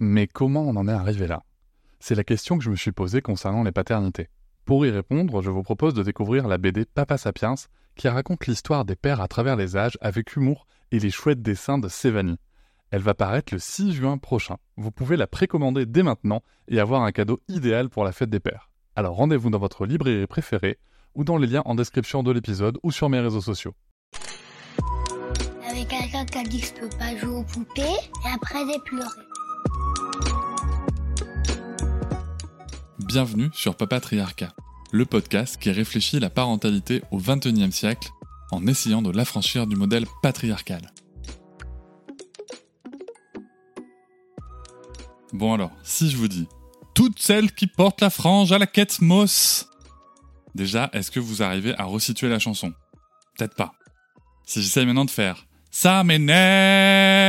Mais comment on en est arrivé là? C'est la question que je me suis posée concernant les paternités. Pour y répondre, je vous propose de découvrir la BD Papa Sapiens, qui raconte l'histoire des pères à travers les âges avec humour et les chouettes dessins de Sévanie. Elle va paraître le 6 juin prochain. Vous pouvez la précommander dès maintenant et avoir un cadeau idéal pour la fête des pères. Alors rendez-vous dans votre librairie préférée ou dans les liens en description de l'épisode ou sur mes réseaux sociaux. Avec quelqu'un qui a dit que je peux pas jouer aux poupées et après j'ai pleuré. Bienvenue sur Papatriarcat, le podcast qui réfléchit la parentalité au XXIe siècle en essayant de l'affranchir du modèle patriarcal. Bon alors, si je vous dis toutes celles qui portent la frange à la quête Moss. Déjà, est-ce que vous arrivez à resituer la chanson? Peut-être pas. Si j'essaye maintenant de faire ça m'énerve.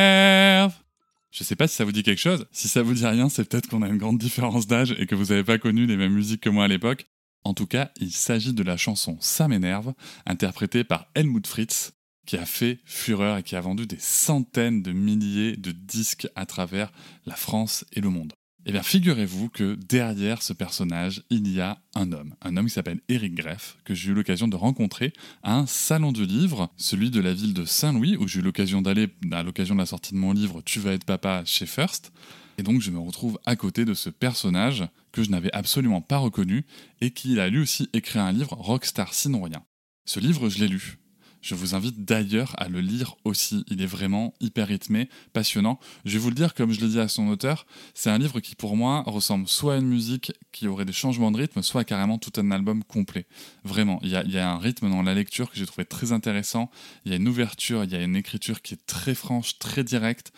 Je sais pas si ça vous dit quelque chose. Si ça vous dit rien, c'est peut-être qu'on a une grande différence d'âge et que vous n'avez pas connu les mêmes musiques que moi à l'époque. En tout cas, il s'agit de la chanson Ça m'énerve, interprétée par Helmut Fritz, qui a fait fureur et qui a vendu des centaines de milliers de disques à travers la France et le monde. Eh bien, figurez-vous que derrière ce personnage, il y a un homme. Un homme qui s'appelle Eric Greff, que j'ai eu l'occasion de rencontrer à un salon du livre, celui de la ville de Saint-Louis, où j'ai eu l'occasion d'aller à l'occasion de la sortie de mon livre Tu vas être papa chez First. Et donc, je me retrouve à côté de ce personnage que je n'avais absolument pas reconnu et qui a lui aussi écrit un livre, Rockstar sinon rien. Ce livre, je l'ai lu. Je vous invite d'ailleurs à le lire aussi. Il est vraiment hyper rythmé, passionnant. Je vais vous le dire comme je l'ai dit à son auteur, c'est un livre qui pour moi ressemble soit à une musique qui aurait des changements de rythme, soit carrément tout un album complet. Vraiment, il y a, un rythme dans la lecture que j'ai trouvé très intéressant. Il y a une ouverture, il y a une écriture qui est très franche, très directe.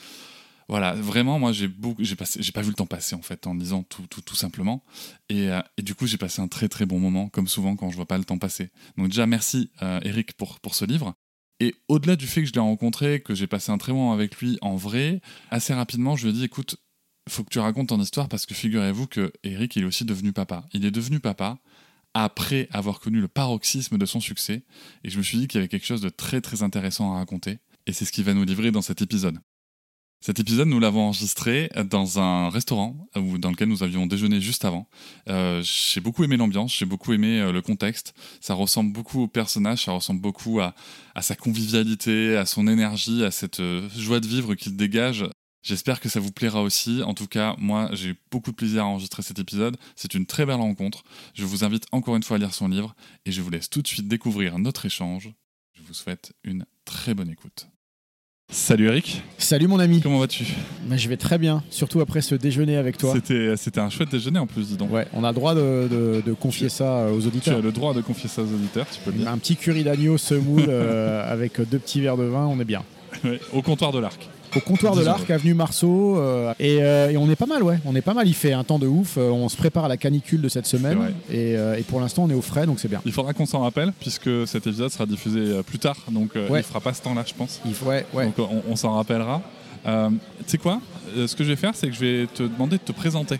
Voilà, vraiment, moi, j'ai passé, j'ai pas vu le temps passer en fait en lisant tout, tout, tout simplement. Et, euh, et, du coup, j'ai passé un très très bon moment, comme souvent quand je vois pas le temps passer. Donc déjà, merci euh, Eric pour, pour ce livre. Et au-delà du fait que je l'ai rencontré, que j'ai passé un très bon moment avec lui en vrai, assez rapidement, je lui ai dit, écoute, faut que tu racontes ton histoire parce que figurez-vous que Eric, il est aussi devenu papa. Il est devenu papa après avoir connu le paroxysme de son succès. Et je me suis dit qu'il y avait quelque chose de très très intéressant à raconter. Et c'est ce qu'il va nous livrer dans cet épisode. Cet épisode, nous l'avons enregistré dans un restaurant dans lequel nous avions déjeuné juste avant. Euh, j'ai beaucoup aimé l'ambiance, j'ai beaucoup aimé euh, le contexte. Ça ressemble beaucoup au personnage, ça ressemble beaucoup à, sa convivialité, à son énergie, à cette euh, joie de vivre qu'il dégage. J'espère que ça vous plaira aussi. En tout cas, moi, j'ai eu beaucoup de plaisir à enregistrer cet épisode. C'est une très belle rencontre. Je vous invite encore une fois à lire son livre et je vous laisse tout de suite découvrir notre échange. Je vous souhaite une très bonne écoute. Salut Eric. Salut mon ami. Comment vas-tu? Bah, Je vais très bien, surtout après ce déjeuner avec toi. C'était, c'était un chouette déjeuner en plus, dis donc. Ouais, on a le droit de, confier ça aux auditeurs. Tu as le droit de confier ça aux auditeurs, tu peux le dire. Un petit curry d'agneau semoule euh, avec deux petits verres de vin, on est bien. au comptoir de l'Arc au comptoir de l'Arc, avenue Marceau. Euh, euh, et, on est pas mal, ouais. On est pas mal. Il fait un temps de ouf. Euh, on se prépare à la canicule de cette semaine. Et, pour l'instant, on est au frais, donc c'est bien. Il faudra qu'on s'en rappelle, puisque cet épisode sera diffusé plus tard. Donc il il fera pas ce temps-là, je pense. Il faut, ouais, Donc on, s'en rappellera. tu sais quoi? Ce que je vais faire, c'est que je vais te demander de te présenter.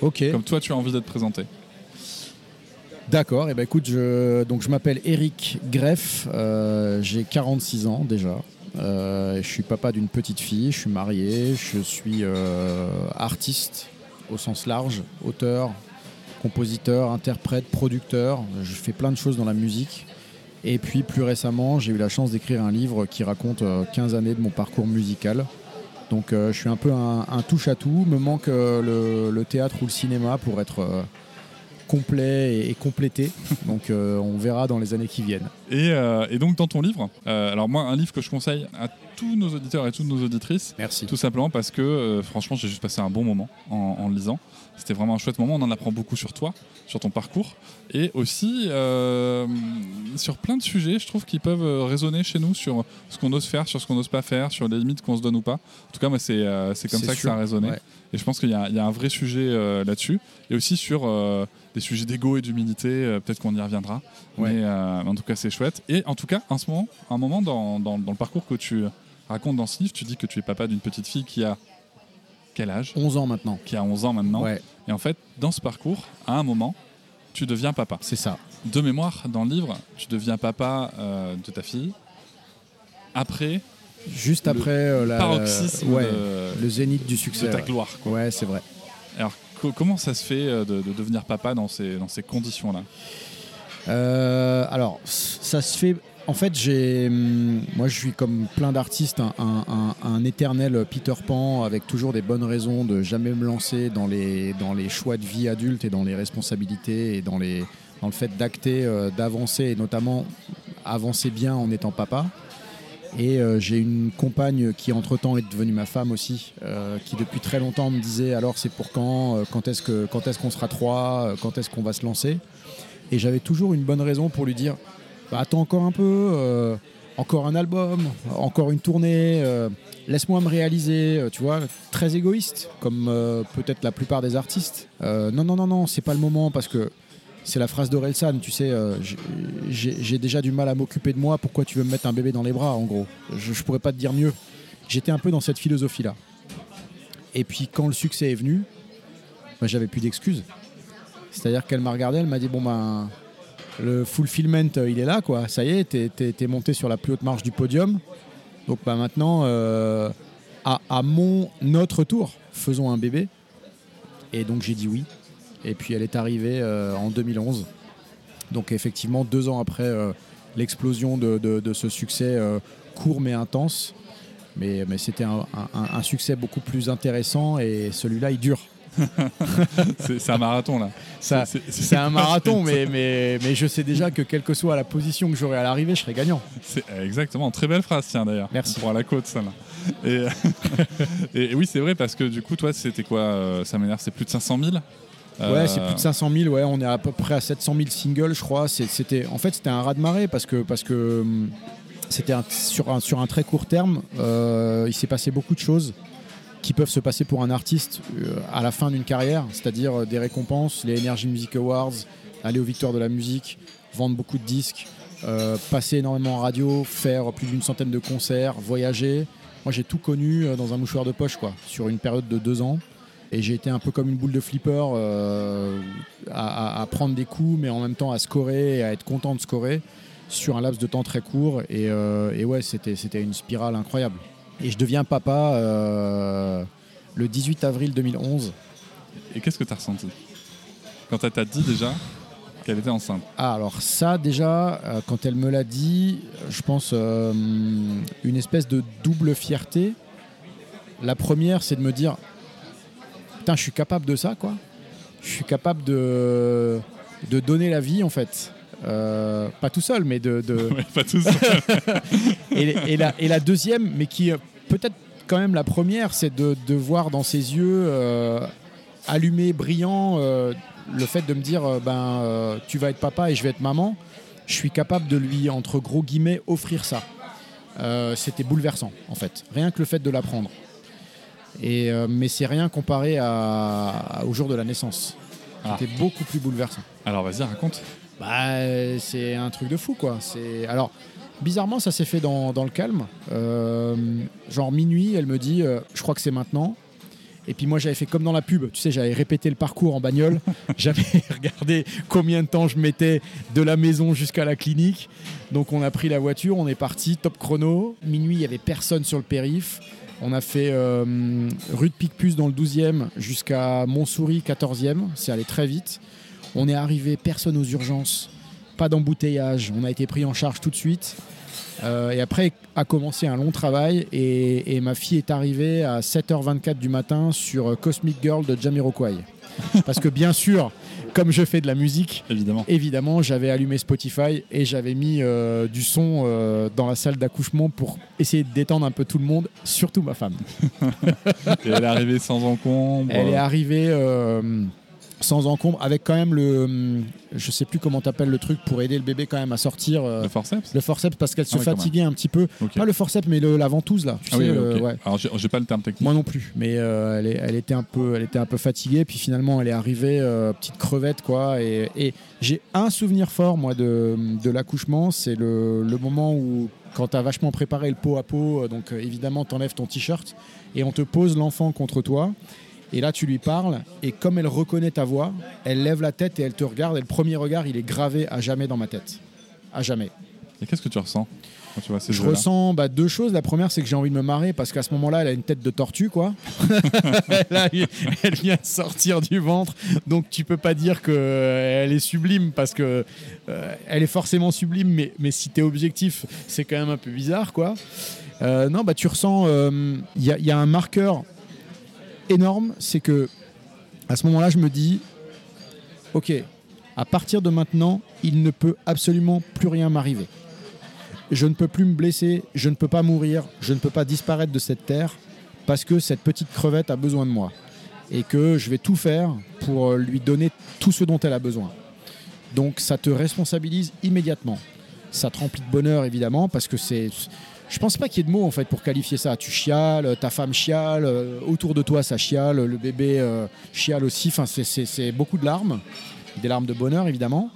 Ok. Comme toi, tu as envie d'être présenté. D'accord, et eh ben écoute, je, donc je m'appelle Eric Greff, j'ai 46 ans déjà. Euh, je suis papa d'une petite fille, je suis marié, je suis euh, artiste au sens large, auteur, compositeur, interprète, producteur. Je fais plein de choses dans la musique. Et puis plus récemment, j'ai eu la chance d'écrire un livre qui raconte 15 euh, années de mon parcours musical. Donc je suis un peu un, touche-à-tout. Me manque le, théâtre ou le cinéma pour être complet et, complété. Donc euh, on verra dans les années qui viennent. Et, euh, donc dans ton livre, euh, alors moi un livre que je conseille à tous nos auditeurs et toutes nos auditrices. Merci. Tout simplement parce que franchement j'ai juste passé un bon moment en, le lisant. C'était vraiment un chouette moment. On en apprend beaucoup sur toi, sur ton parcours et aussi sur plein de sujets, je trouve, qui peuvent résonner chez nous sur ce qu'on ose faire, sur ce qu'on n'ose pas faire, sur les limites qu'on se donne ou pas. En tout cas, moi, c'est comme ça que ça a résonné. Et je pense qu'il y, a un vrai sujet là-dessus. Et aussi sur des sujets d'ego et d'humilité. Euh, peut-être qu'on y reviendra. Mais euh, en tout cas, c'est chouette. Et en tout cas, en ce moment, un moment dans, dans, le parcours que tu racontes dans ce livre, tu dis que tu es papa d'une petite fille qui a quel âge 11 ans maintenant. Qui a 11 ans maintenant. Ouais. Et en fait, dans ce parcours, à un moment, tu deviens papa. C'est ça. De mémoire, dans le livre, tu deviens papa euh, de ta fille après Juste après euh, la, paroxysme ouais, de, le zénith du de succès. ta ouais. gloire. quoi. Ouais, c'est vrai. Alors, co- comment ça se fait euh, de, de devenir papa dans ces, dans ces conditions-là? Euh, alors, ça se fait. En fait, j'ai, hum, moi, je suis comme plein d'artistes, un, éternel Peter Pan, avec toujours des bonnes raisons de jamais me lancer dans les, choix de vie adulte et dans les responsabilités et dans, le fait d'acter, euh, d'avancer et notamment avancer bien en étant papa. Et euh, j'ai une compagne qui entre-temps est devenue ma femme aussi, euh, qui depuis très longtemps me disait alors c'est pour quand, quand est-ce quand est-ce qu'on sera trois, quand est-ce qu'on va se lancer? Et j'avais toujours une bonne raison pour lui dire bah, attends encore un peu, euh, encore un album, encore une tournée, euh, laisse-moi me réaliser, euh, tu vois, très égoïste, comme peut-être la plupart des artistes. Non, non, non, non, c'est pas le moment parce que c'est la phrase d'Orelsan, tu sais, j'ai- déjà du mal à m'occuper de moi, pourquoi tu veux me mettre un bébé dans les bras, en gros? Je, je pourrais pas te dire mieux. J'étais un peu dans cette philosophie-là. Et puis quand le succès est venu, bah, j'avais plus d'excuses. C'est-à-dire qu'elle m'a regardé, elle m'a dit bon ben le fulfillment euh, il est là quoi, ça y est, t'es, t'es monté sur la plus haute marche du podium. Donc bah, maintenant euh, à, mon notre tour, faisons un bébé. Et donc j'ai dit oui. Et puis elle est arrivée euh, en 2011. Donc effectivement deux ans après l'explosion de, ce succès court mais intense. Mais, c'était un succès beaucoup plus intéressant et celui-là il dure. C'est un marathon là. C'est- un marathon, mais, mais, mais je sais déjà que quelle que soit la position que j'aurai à l'arrivée, je serai gagnant. C'est exactement, très belle phrase, tiens d'ailleurs. Merci. On pourra la côte, ça là. Et, et oui, c'est vrai parce que du coup, toi, c'était quoi euh, Ça m'énerve, c'est plus de 500 000 Euh, Ouais, c'est plus de 500 000. Ouais, on est à peu près à 700 000 singles, je crois. C'était, en fait, c'était un raz de marée parce que parce que hum, c'était sur un sur un très court terme. euh, il s'est passé beaucoup de choses qui peuvent se passer pour un artiste euh, à la fin d'une carrière, c'est-à-dire euh, des récompenses, les Energy Music Awards, aller aux Victoires de la musique, vendre beaucoup de disques, euh, passer énormément en radio, faire plus d'une centaine de concerts, voyager. Moi, j'ai tout connu dans un mouchoir de poche, quoi, sur une période de deux ans. Et j'ai été un peu comme une boule de flipper à, prendre des coups, mais en même temps à scorer et à être content de scorer sur un laps de temps très court. Et, et ouais, c'était une spirale incroyable. Et je deviens papa euh, le 18 avril 2011. Et qu'est-ce que tu as ressenti? Quand elle t'a dit déjà qu'elle était enceinte Ah, alors ça déjà, euh, quand elle me l'a dit, je pense euh, une espèce de double fierté. La première, c'est de me dire, putain, je suis capable de ça, quoi. Je suis capable de, de donner la vie, en fait. Euh, pas tout seul, mais de, de- Ouais, pas tous. et, et la, et la deuxième, mais qui peut-être quand même la première, c'est de, de voir dans ses yeux euh, allumés, brillants, euh, le fait de me dire euh, ben, tu vas être papa et je vais être maman. Je suis capable de lui, entre gros guillemets, offrir ça. C'était bouleversant, en fait. Rien que le fait de l'apprendre. Et, mais c'est rien comparé à, à- au jour de la naissance. Ah. C'était beaucoup plus bouleversant. Alors vas-y, raconte. Bah, c'est un truc de fou, quoi. C'est alors bizarrement, ça s'est fait dans, dans le calme. Euh, genre minuit, elle me dit, euh, je crois que c'est maintenant. Et puis moi, j'avais fait comme dans la pub. Tu sais, j'avais répété le parcours en bagnole. j'avais regardé combien de temps je mettais de la maison jusqu'à la clinique. Donc on a pris la voiture, on est parti, top chrono. Minuit, il y avait personne sur le périph. On a fait euh, rue de Picpus dans le 12e jusqu'à Montsouris 14e. C'est allé très vite. On est arrivé, personne aux urgences, pas d'embouteillage. On a été pris en charge tout de suite. Euh, et après a commencé un long travail et, et ma fille est arrivée à 7h24 du matin sur euh, Cosmic Girl de Jamiroquai. Parce que bien sûr, comme je fais de la musique, Évidemment. évidemment, j'avais allumé Spotify et j'avais mis euh, du son euh, dans la salle d'accouchement pour essayer de détendre un peu tout le monde, surtout ma femme. Et elle est arrivée sans encombre. Elle est arrivée sans encombre, avec quand même le. hum, Je sais plus comment t'appelles le truc pour aider le bébé quand même à sortir. euh, Le forceps le forceps parce qu'elle se Ah oui, fatiguait un petit peu. Pas le forceps, mais le- la ventouse là. Tu Ah oui, sais, oui, le- ok. ouais. Alors j'ai pas le terme technique. Moi non plus, mais euh, elle, est- elle était un peu, elle était un peu fatiguée. Puis finalement, elle est arrivée euh, petite crevette quoi. Et, et j'ai un souvenir fort moi de, de l'accouchement, c'est le, le moment où quand tu as vachement préparé le pot à pot, donc évidemment t'enlèves ton t-shirt et on te pose l'enfant contre toi. Et là, tu lui parles, et comme elle reconnaît ta voix, elle lève la tête et elle te regarde. Et le premier regard, il est gravé à jamais dans ma tête. À jamais. Et qu'est-ce que tu ressens quand tu vois ces Je ressens bah, deux choses. La première, c'est que j'ai envie de me marrer parce qu'à ce moment-là, elle a une tête de tortue, quoi. Elle vient de sortir du ventre, donc tu peux pas dire que euh, est sublime parce que euh, elle est forcément sublime, mais, mais si t'es objectif, c'est quand même un peu bizarre, quoi. Euh, non, bah tu ressens, il y a un marqueur énorme, c'est que à ce moment-là, je me dis, ok, à partir de maintenant, il ne peut absolument plus rien m'arriver je ne peux plus me blesser, je ne peux pas mourir, je ne peux pas disparaître de cette terre parce que cette petite crevette a besoin de moi et que je vais tout faire pour euh, lui donner tout ce dont elle a besoin. Donc ça te responsabilise immédiatement. Ça te remplit de bonheur évidemment parce que c'est je pense pas qu'il y ait de mots en fait pour qualifier ça. Tu chiales, ta femme chiale, euh, autour de toi ça chiale, le bébé euh, chiale aussi. Enfin, c'est- beaucoup de larmes, des larmes de bonheur évidemment.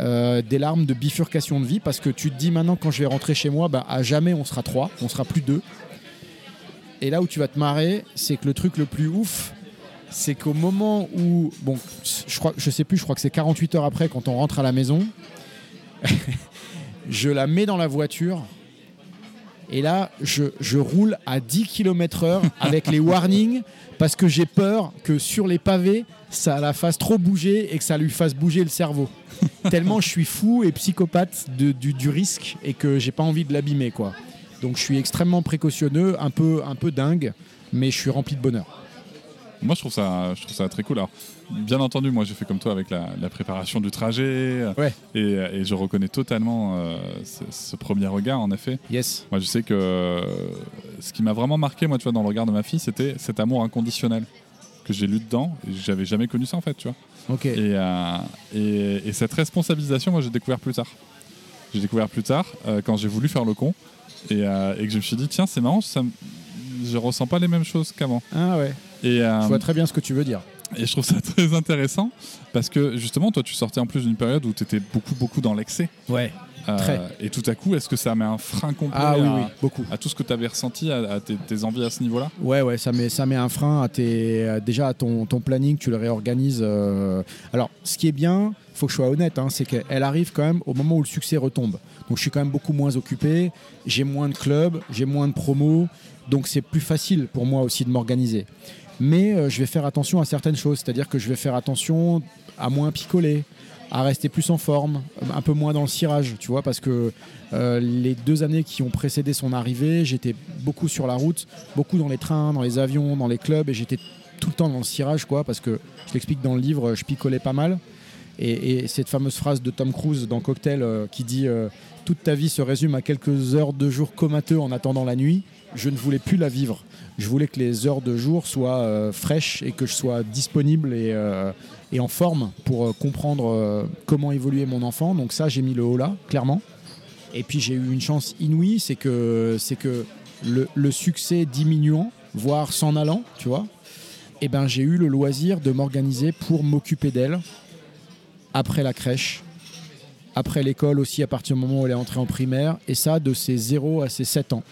Euh, des larmes de bifurcation de vie parce que tu te dis maintenant quand je vais rentrer chez moi, bah, à jamais on sera trois, on sera plus deux. Et là où tu vas te marrer, c'est que le truc le plus ouf, c'est qu'au moment où, bon, je crois, je sais plus, je crois que c'est 48 heures après quand on rentre à la maison, je la mets dans la voiture. Et là, je, je roule à 10 km/h avec les warnings parce que j'ai peur que sur les pavés, ça la fasse trop bouger et que ça lui fasse bouger le cerveau. Tellement je suis fou et psychopathe de- du, du risque et que j'ai pas envie de l'abîmer, quoi. Donc je suis extrêmement précautionneux, un peu, un peu dingue, mais je suis rempli de bonheur. Moi, je trouve ça, je trouve ça très cool. Alors, bien entendu, moi, j'ai fait comme toi avec la, la préparation du trajet. Ouais. Et, et je reconnais totalement euh, ce, ce premier regard, en effet. Yes. Moi, je sais que ce qui m'a vraiment marqué, moi, tu vois, dans le regard de ma fille, c'était cet amour inconditionnel que j'ai lu dedans. Et j'avais jamais connu ça, en fait, tu vois. Ok. Et, euh, et, et cette responsabilisation, moi, j'ai découvert plus tard. J'ai découvert plus tard euh, quand j'ai voulu faire le con et, que je me suis dit, tiens, c'est marrant, ça, je ressens pas les mêmes choses qu'avant. Ah ouais. Et, Je vois très bien ce que tu veux dire. et je trouve ça très intéressant parce que justement, toi, tu sortais en plus d'une période où tu étais beaucoup, beaucoup dans l'excès. Ouais. Euh, Très. Et tout à coup, est-ce que ça met un frein complet Ah à, oui, beaucoup. à tout ce que tu avais ressenti, à, à tes, tes envies à ce niveau-là? Ouais, ouais, ça met, ça met un frein à tes, déjà à ton, ton planning, tu le réorganises. euh. Alors, ce qui est bien, faut que je sois honnête, hein, c'est qu'elle arrive quand même au moment où le succès retombe. Donc, je suis quand même beaucoup moins occupé, j'ai moins de clubs, j'ai moins de promos, donc c'est plus facile pour moi aussi de m'organiser. Mais euh, je vais faire attention à certaines choses, c'est-à-dire que je vais faire attention à moins picoler, à rester plus en forme, un peu moins dans le cirage, tu vois, parce que euh, les deux années qui ont précédé son arrivée, j'étais beaucoup sur la route, beaucoup dans les trains, dans les avions, dans les clubs, et j'étais tout le temps dans le cirage, quoi, parce que je l'explique dans le livre, je picolais pas mal. Et, et cette fameuse phrase de Tom Cruise dans Cocktail euh, qui dit Toute ta vie se résume à quelques heures de jour comateux en attendant la nuit, je ne voulais plus la vivre. Je voulais que les heures de jour soient euh, fraîches et que je sois disponible et, euh, en forme pour euh, comprendre comment évoluer mon enfant. Donc ça, j'ai mis le haut là, clairement. Et puis j'ai eu une chance inouïe, c'est que, c'est que le, le succès diminuant, voire s'en allant, tu vois, eh ben, j'ai eu le loisir de m'organiser pour m'occuper d'elle après la crèche, après l'école aussi, à partir du moment où elle est entrée en primaire, et ça de ses 0 à ses 7 ans.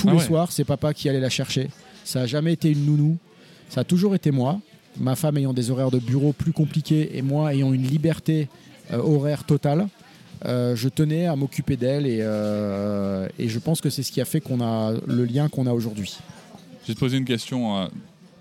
Tous Ah les ouais. soirs, c'est papa qui allait la chercher. Ça n'a jamais été une nounou, ça a toujours été moi. Ma femme ayant des horaires de bureau plus compliqués et moi ayant une liberté euh, horaire totale, euh, je tenais à m'occuper d'elle et, euh, et je pense que c'est ce qui a fait qu'on a le lien qu'on a aujourd'hui. Je vais te poser une question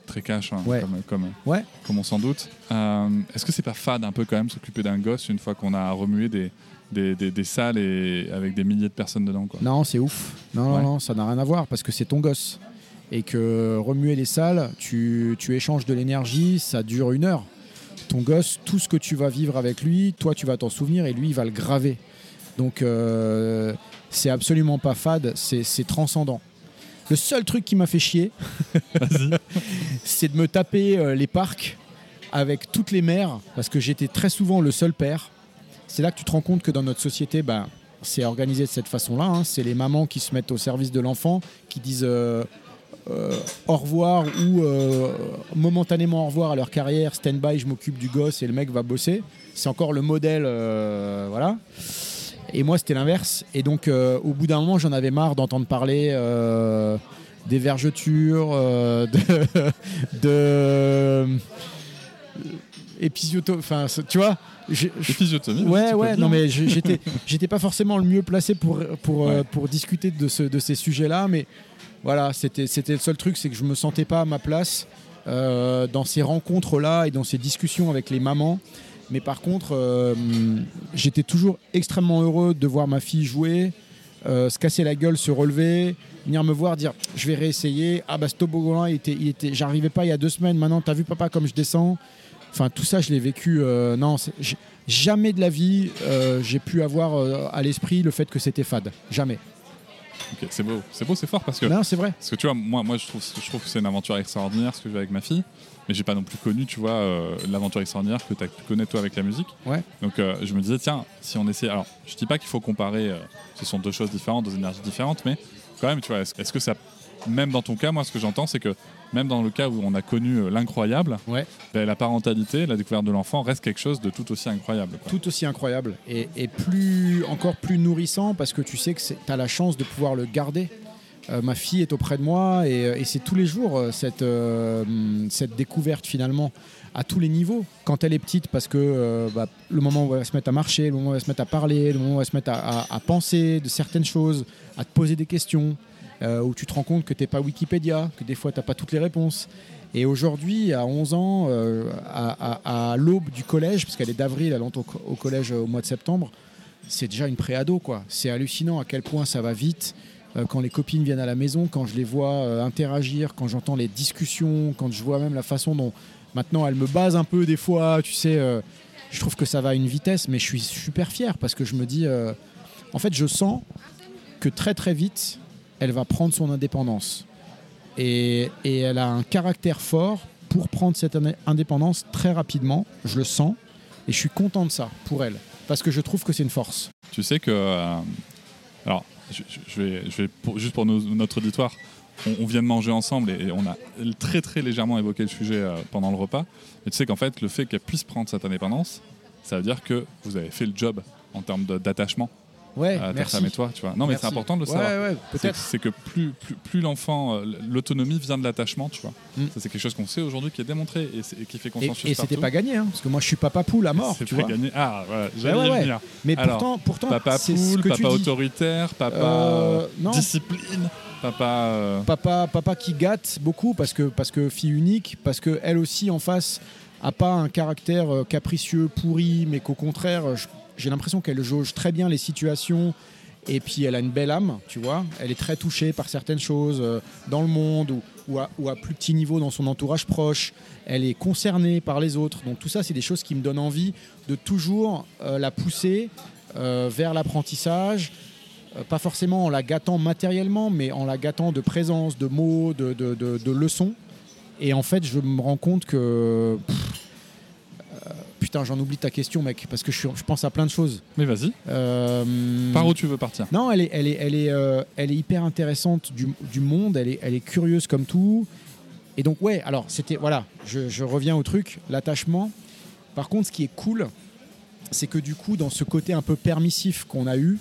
très cash, hein, Ouais. comme, comme, Ouais. comme on s'en doute. Est-ce que c'est pas fade un peu quand même s'occuper d'un gosse une fois qu'on a remué des, des, des- des salles et avec des milliers de personnes dedans quoi Non, c'est ouf. Non, Ouais. non, non, ça n'a rien à voir parce que c'est ton gosse. Et que remuer les salles, tu, tu échanges de l'énergie, ça dure une heure. Ton gosse, tout ce que tu vas vivre avec lui, toi tu vas t'en souvenir et lui il va le graver. Donc euh, c'est absolument pas fade, c'est c'est transcendant. Le seul truc qui m'a fait chier, c'est de me taper euh, les parcs avec toutes les mères, parce que j'étais très souvent le seul père. C'est là que tu te rends compte que dans notre société, ben, c'est organisé de cette façon-là. hein. C'est les mamans qui se mettent au service de l'enfant, qui disent euh, euh, au revoir ou euh, momentanément au revoir à leur carrière, stand-by, je m'occupe du gosse et le mec va bosser. C'est encore le modèle, voilà. Et moi, c'était l'inverse. Et donc, au bout d'un moment, j'en avais marre d'entendre parler des vergetures, de, de- enfin, tu vois. Je- Épisiotomie. Ouais, ouais, non, mais j'étais, j'étais pas forcément le mieux placé pour, pour, euh, pour discuter de, ce, de ces sujets-là, mais voilà, c'était, c'était le seul truc, c'est que je me sentais pas à ma place euh, dans ces rencontres-là et dans ces discussions avec les mamans. Mais par contre, euh, j'étais toujours extrêmement heureux de voir ma fille jouer, euh, se casser la gueule, se relever, venir me voir, dire je vais réessayer. Ah bah ce toboggan-là, il était, il était, j'arrivais pas il y a deux semaines. Maintenant, t'as vu papa comme je descends. Enfin, tout ça, je l'ai vécu. euh, non, j'ai- jamais de la vie, euh, j'ai pu avoir euh, à l'esprit le fait que c'était fade. Jamais. C'est beau, c'est beau, c'est fort parce que Non, c'est vrai. Parce que tu vois, moi, moi je, trouve, je trouve que c'est une aventure extraordinaire ce que je fais avec ma fille, mais j'ai pas non plus connu, tu vois, euh, l'aventure extraordinaire que tu connais toi avec la musique. Ouais. Donc euh, je me disais, tiens, si on essaie. Alors, je dis pas qu'il faut comparer, euh, ce sont deux choses différentes, deux énergies différentes, mais quand même, tu vois, est-ce est-ce que ça. Même dans ton cas, moi, ce que j'entends, c'est que même dans le cas où on a connu euh, l'incroyable, Ouais. ben, la parentalité, la découverte de l'enfant reste quelque chose de tout aussi incroyable. quoi. Tout aussi incroyable et, et plus, encore plus nourrissant parce que tu sais que tu as la chance de pouvoir le garder. Euh, ma fille est auprès de moi et, et c'est tous les jours euh, cette, euh, cette découverte finalement à tous les niveaux. Quand elle est petite, parce que euh, bah, le moment où elle va se mettre à marcher, le moment où elle va se mettre à parler, le moment où elle va se mettre à, à- à penser de certaines choses, à te poser des questions, euh, où tu te rends compte que tu n'es pas Wikipédia, que des fois tu n'as pas toutes les réponses. Et aujourd'hui, à 11 ans, euh, à, l'aube du collège, parce qu'elle est d'avril, elle entre au, co- au collège euh, au mois de septembre, c'est déjà une préado, quoi. C'est hallucinant à quel point ça va vite. Quand les copines viennent à la maison, quand je les vois interagir, quand j'entends les discussions, quand je vois même la façon dont maintenant elle me base un peu des fois, tu sais, je trouve que ça va à une vitesse, mais je suis super fier parce que je me dis, en fait, je sens que très très vite, elle va prendre son indépendance. Et, et elle a un caractère fort pour prendre cette indé- indépendance très rapidement, je le sens, et je suis content de ça pour elle, parce que je trouve que c'est une force. Tu sais que. euh, alors, je, vais, je vais juste pour notre auditoire, on, vient de manger ensemble et, on a très très légèrement évoqué le sujet euh, pendant le repas. Mais tu sais qu'en fait, le fait qu'elle puisse prendre cette indépendance, ça veut dire que vous avez fait le job en termes d'attachement Ouais, à ta femme et toi. Tu vois. Non, mais c'est important de le savoir. ouais, C'est- que plus, plus, plus l'enfant, euh, l'autonomie vient de l'attachement, tu vois. Mm. Ça, c'est quelque chose qu'on sait aujourd'hui qui est démontré et, et qui fait Et, consensus et c'était partout. pas gagné, hein, parce que moi je suis papa poule à mort, C'est tu pas vois. gagné. Ah, voilà, j'allais y venir. Mais pourtant, pourtant, Papa poule, papa autoritaire, papa Euh, non. discipline, papa. euh, Papa, papa qui gâte beaucoup parce que, parce que fille unique, parce que elle aussi en face a pas un caractère euh, capricieux, pourri, mais qu'au contraire, euh, je- j'ai l'impression qu'elle jauge très bien les situations. Et puis elle a une belle âme, tu vois. Elle est très touchée par certaines choses euh, dans le monde ou, à, plus petit niveau dans son entourage proche. Elle est concernée par les autres. Donc tout ça, c'est des choses qui me donnent envie de toujours euh, la pousser euh, vers l'apprentissage, pas forcément en la gâtant matériellement, mais en la gâtant de présence, de mots, de, leçons. Et en fait, je me rends compte que. Putain, j'en oublie ta question, mec, parce que je, suis- je pense à plein de choses. Mais vas-y, Euh, par où tu veux partir? Non, elle est, elle est, elle est, euh, elle est hyper intéressante du, du monde. Elle est, elle est curieuse comme tout. Et donc, ouais, alors, c'était. Voilà, je, je reviens au truc, l'attachement. Par contre, ce qui est cool, c'est que du coup, dans ce côté un peu permissif qu'on a eu,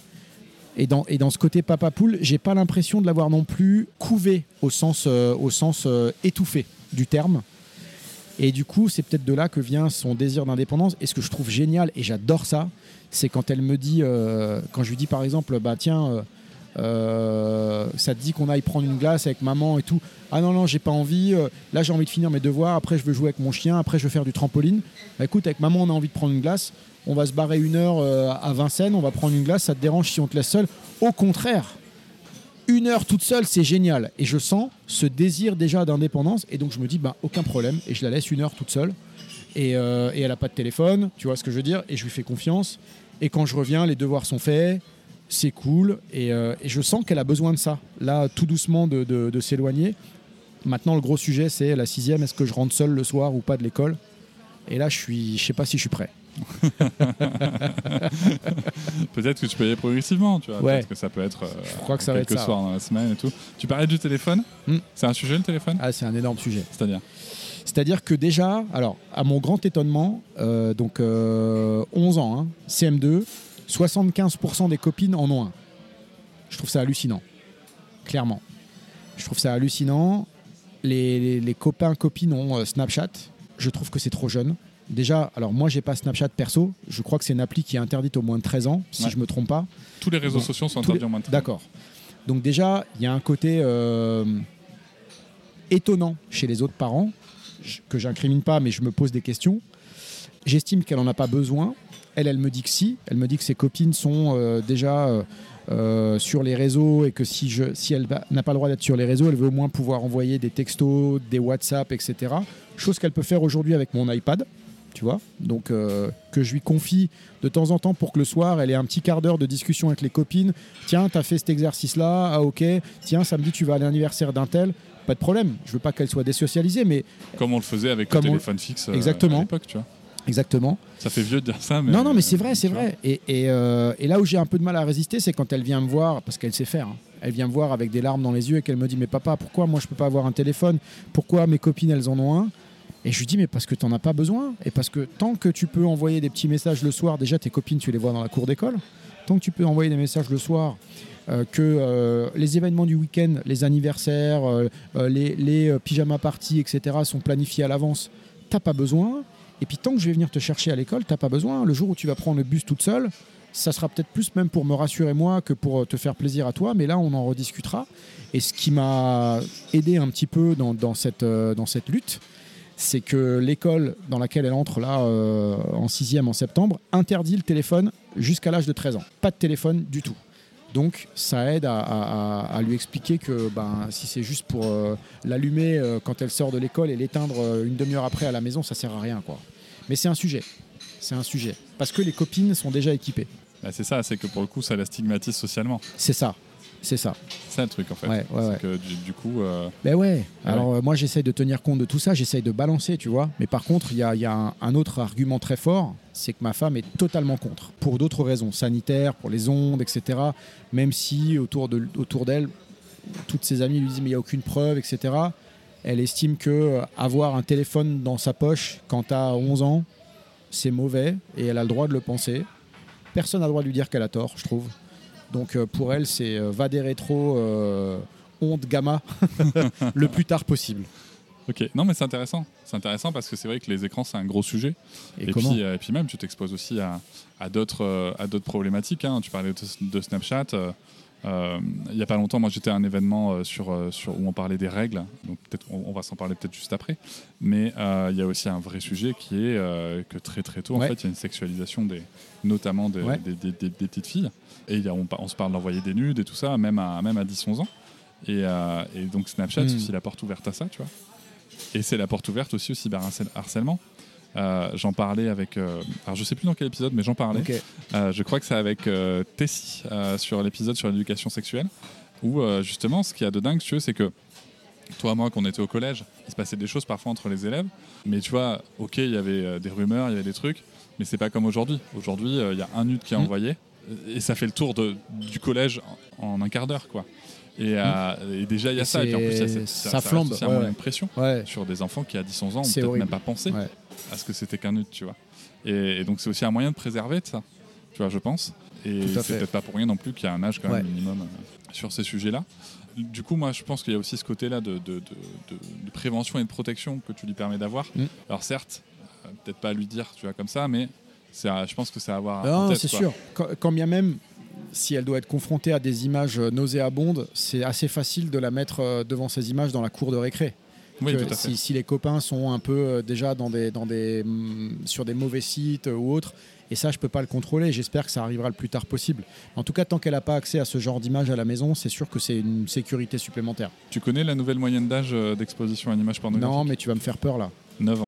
et dans, et dans ce côté papa poule, j'ai pas l'impression de l'avoir non plus couvé au sens, euh, au sens euh, étouffé du terme. Et du coup, c'est peut-être de là que vient son désir d'indépendance. Et ce que je trouve génial, et j'adore ça, c'est quand elle me dit, euh, quand je lui dis par exemple, bah tiens, euh, euh, ça te dit qu'on aille prendre une glace avec maman et tout. Ah non, non, j'ai pas envie. là, j'ai envie de finir mes devoirs. Après, je veux jouer avec mon chien. Après, je veux faire du trampoline. Bah, écoute, avec maman, on a envie de prendre une glace. On va se barrer une heure à Vincennes. On va prendre une glace. Ça te dérange si on te laisse seul Au contraire, une heure toute seule, c'est génial. Et je sens ce désir déjà d'indépendance. Et donc, je me dis, bah, aucun problème. Et je la laisse une heure toute seule. Et, euh, elle n'a pas de téléphone. Tu vois ce que je veux dire Et je lui fais confiance. Et quand je reviens, les devoirs sont faits. C'est cool. Et, euh, je sens qu'elle a besoin de ça. Là, tout doucement, de s'éloigner. Maintenant, le gros sujet, c'est la sixième. Est-ce que je rentre seul le soir ou pas de l'école? Et là, je suis, je sais pas si je suis prêt. Peut-être que tu peux y aller progressivement, tu vois. Ouais. Peut-être que ça peut être euh, Je crois que ça va quelques être ça. soirs dans la semaine et tout. Tu parlais du téléphone Hmm. C'est un sujet le téléphone? Ah, c'est un énorme sujet. C'est-à-dire? C'est-à-dire que déjà, alors, à mon grand étonnement, euh, donc euh, 11 ans, hein, CM2, 75% des copines en ont un. Je trouve ça hallucinant. Clairement. Je trouve ça hallucinant. Les, les- les copains, copines ont euh, Snapchat. Je trouve que c'est trop jeune. Déjà, alors moi j'ai pas Snapchat perso, je crois que c'est une appli qui est interdite au moins de 13 ans, si Ouais. je me trompe pas. Tous les réseaux sociaux sont interdits en moins de D'accord. Donc déjà, il y a un côté euh, étonnant chez les autres parents, que j'incrimine pas, mais je me pose des questions. J'estime qu'elle n'en a pas besoin. Elle, elle me dit que si. Elle me dit que ses copines sont euh, déjà euh, sur les réseaux et que si, je, si elle n'a pas le droit d'être sur les réseaux, elle veut au moins pouvoir envoyer des textos, des WhatsApp, etc. Chose qu'elle peut faire aujourd'hui avec mon iPad. Tu vois Donc, euh, que je lui confie de temps en temps pour que le soir, elle ait un petit quart d'heure de discussion avec les copines. Tiens, t'as fait cet exercice-là, ah ok. Tiens, samedi, tu vas à l'anniversaire d'un tel. Pas de problème. Je veux pas qu'elle soit désocialisée, mais Comme on le faisait avec Comme le on- téléphone fixe euh, Exactement. à l'époque, tu vois. exactement. Ça fait vieux de dire ça, mais. non, non, mais c'est vrai, c'est vrai. Et, et, euh, et là où j'ai un peu de mal à résister, c'est quand elle vient me voir, parce qu'elle sait faire. hein. Elle vient me voir avec des larmes dans les yeux et qu'elle me dit Mais papa, pourquoi moi je peux pas avoir un téléphone? Pourquoi mes copines elles en ont un? Et je lui dis Mais parce que t'en as pas besoin. Et parce que tant que tu peux envoyer des petits messages le soir, déjà tes copines tu les vois dans la cour d'école. Tant que tu peux envoyer des messages le soir, euh, que euh, les événements du week-end, les anniversaires, euh, les, les pyjama parties, etc., sont planifiés à l'avance, t'as pas besoin. Et puis tant que je vais venir te chercher à l'école, t'as pas besoin. Le jour où tu vas prendre le bus toute seule, ça sera peut-être plus même pour me rassurer moi que pour te faire plaisir à toi. Mais là, on en rediscutera. Et ce qui m'a aidé un petit peu dans, dans cette, dans cette lutte, c'est que l'école dans laquelle elle entre là euh, en sixième en septembre interdit le téléphone jusqu'à l'âge de 13 ans. Pas de téléphone du tout. Donc ça aide à, à- à- à lui expliquer que ben, si c'est juste pour euh, l'allumer euh, quand elle sort de l'école et l'éteindre une demi-heure après à la maison, ça sert à rien. quoi. Mais c'est un sujet. C'est un sujet. Parce que les copines sont déjà équipées. Bah, c'est ça, c'est que pour le coup, ça la stigmatise socialement. C'est ça. C'est ça. C'est le truc en fait. Ouais, ouais, c'est ouais. que du, du coup, euh, Ben ouais. Ah Alors euh, moi j'essaye de tenir compte de tout ça, j'essaye de balancer, tu vois. Mais par contre, il y a, il y a un, un autre argument très fort, c'est que ma femme est totalement contre. Pour d'autres raisons, sanitaires, pour les ondes, etc. Même si autour de- autour d'elle, toutes ses amies lui disent mais il n'y a aucune preuve, etc. Elle estime que euh, avoir un téléphone dans sa poche quand tu as 11 ans, c'est mauvais et elle a le droit de le penser. Personne n'a le droit de lui dire qu'elle a tort, je trouve. Donc euh, pour elle, c'est euh, va des rétro euh, onde gamma le plus tard possible. ok. Non, mais c'est intéressant. C'est intéressant parce que c'est vrai que les écrans, c'est un gros sujet. Et, Et, comment puis, et puis même, tu t'exposes aussi à, à d'autres à d'autres problématiques. hein. Tu parlais de, de Snapchat. euh, il n'y a pas longtemps, moi j'étais à un événement sur, sur, où on parlait des règles, donc peut-être on, on va s'en parler peut-être juste après. Mais euh, il y a aussi un vrai sujet qui est euh, que très très tôt, en fait, il y a une sexualisation des, notamment des, Ouais. des, des- des- des petites filles. Et il y a- on, se parle d'envoyer des nudes et tout ça, même à, même à 10-11 ans. Et, euh, et donc Snapchat, c'est aussi la porte ouverte à ça, tu vois. Et c'est la porte ouverte aussi au cyberharcèlement. Euh, j'en parlais avec. euh, alors je sais plus dans quel épisode, mais j'en parlais. Euh, je crois que c'est avec Tessie sur l'épisode sur l'éducation sexuelle, où justement, ce qu'il y a de dingue, tu c'est que toi, moi, quand on était au collège, il se passait des choses parfois entre les élèves, mais tu vois, ok, il y avait des rumeurs, il y avait des trucs, mais c'est pas comme aujourd'hui. Aujourd'hui, il y a un nude qui est Mm. envoyé, et ça fait le tour de, du collège en, en un quart d'heure, quoi. Et, euh, et déjà, il y a Et ça, et puis en plus, y a c'est- cette- ça reste flambe, un ouais, de pression Ouais. sur des enfants qui, à 10-11 ans, ont C'est peut-être même pas pensé Ouais. à ce que c'était qu'un nude, tu vois. Et, et donc c'est aussi un moyen de préserver de ça, tu vois, je pense. Et c'est peut-être pas pour rien non plus qu'il y a un âge quand même minimum euh, sur ces sujets-là. Du coup, moi, je pense qu'il y a aussi ce côté-là de, de- de- de- de prévention et de protection que tu lui permets d'avoir. Mm. Alors certes, euh, peut-être pas à lui dire, tu vois, comme ça, mais à- je pense que c'est à avoir Non, tête, c'est sûr. Quand, quand bien même, si elle doit être confrontée à des images nauséabondes, c'est assez facile de la mettre euh, devant ces images dans la cour de récré. Oui, tout à fait. si, si les copains sont un peu euh, déjà dans des, dans des, mm, sur des mauvais sites euh, ou autres, et ça, je peux pas le contrôler. J'espère que ça arrivera le plus tard possible. En tout cas, tant qu'elle n'a pas accès à ce genre d'image à la maison, c'est sûr que c'est une sécurité supplémentaire. Tu connais la nouvelle moyenne d'âge d'exposition à une image pornographique? Non, mais tu vas me faire peur là. 9 ans.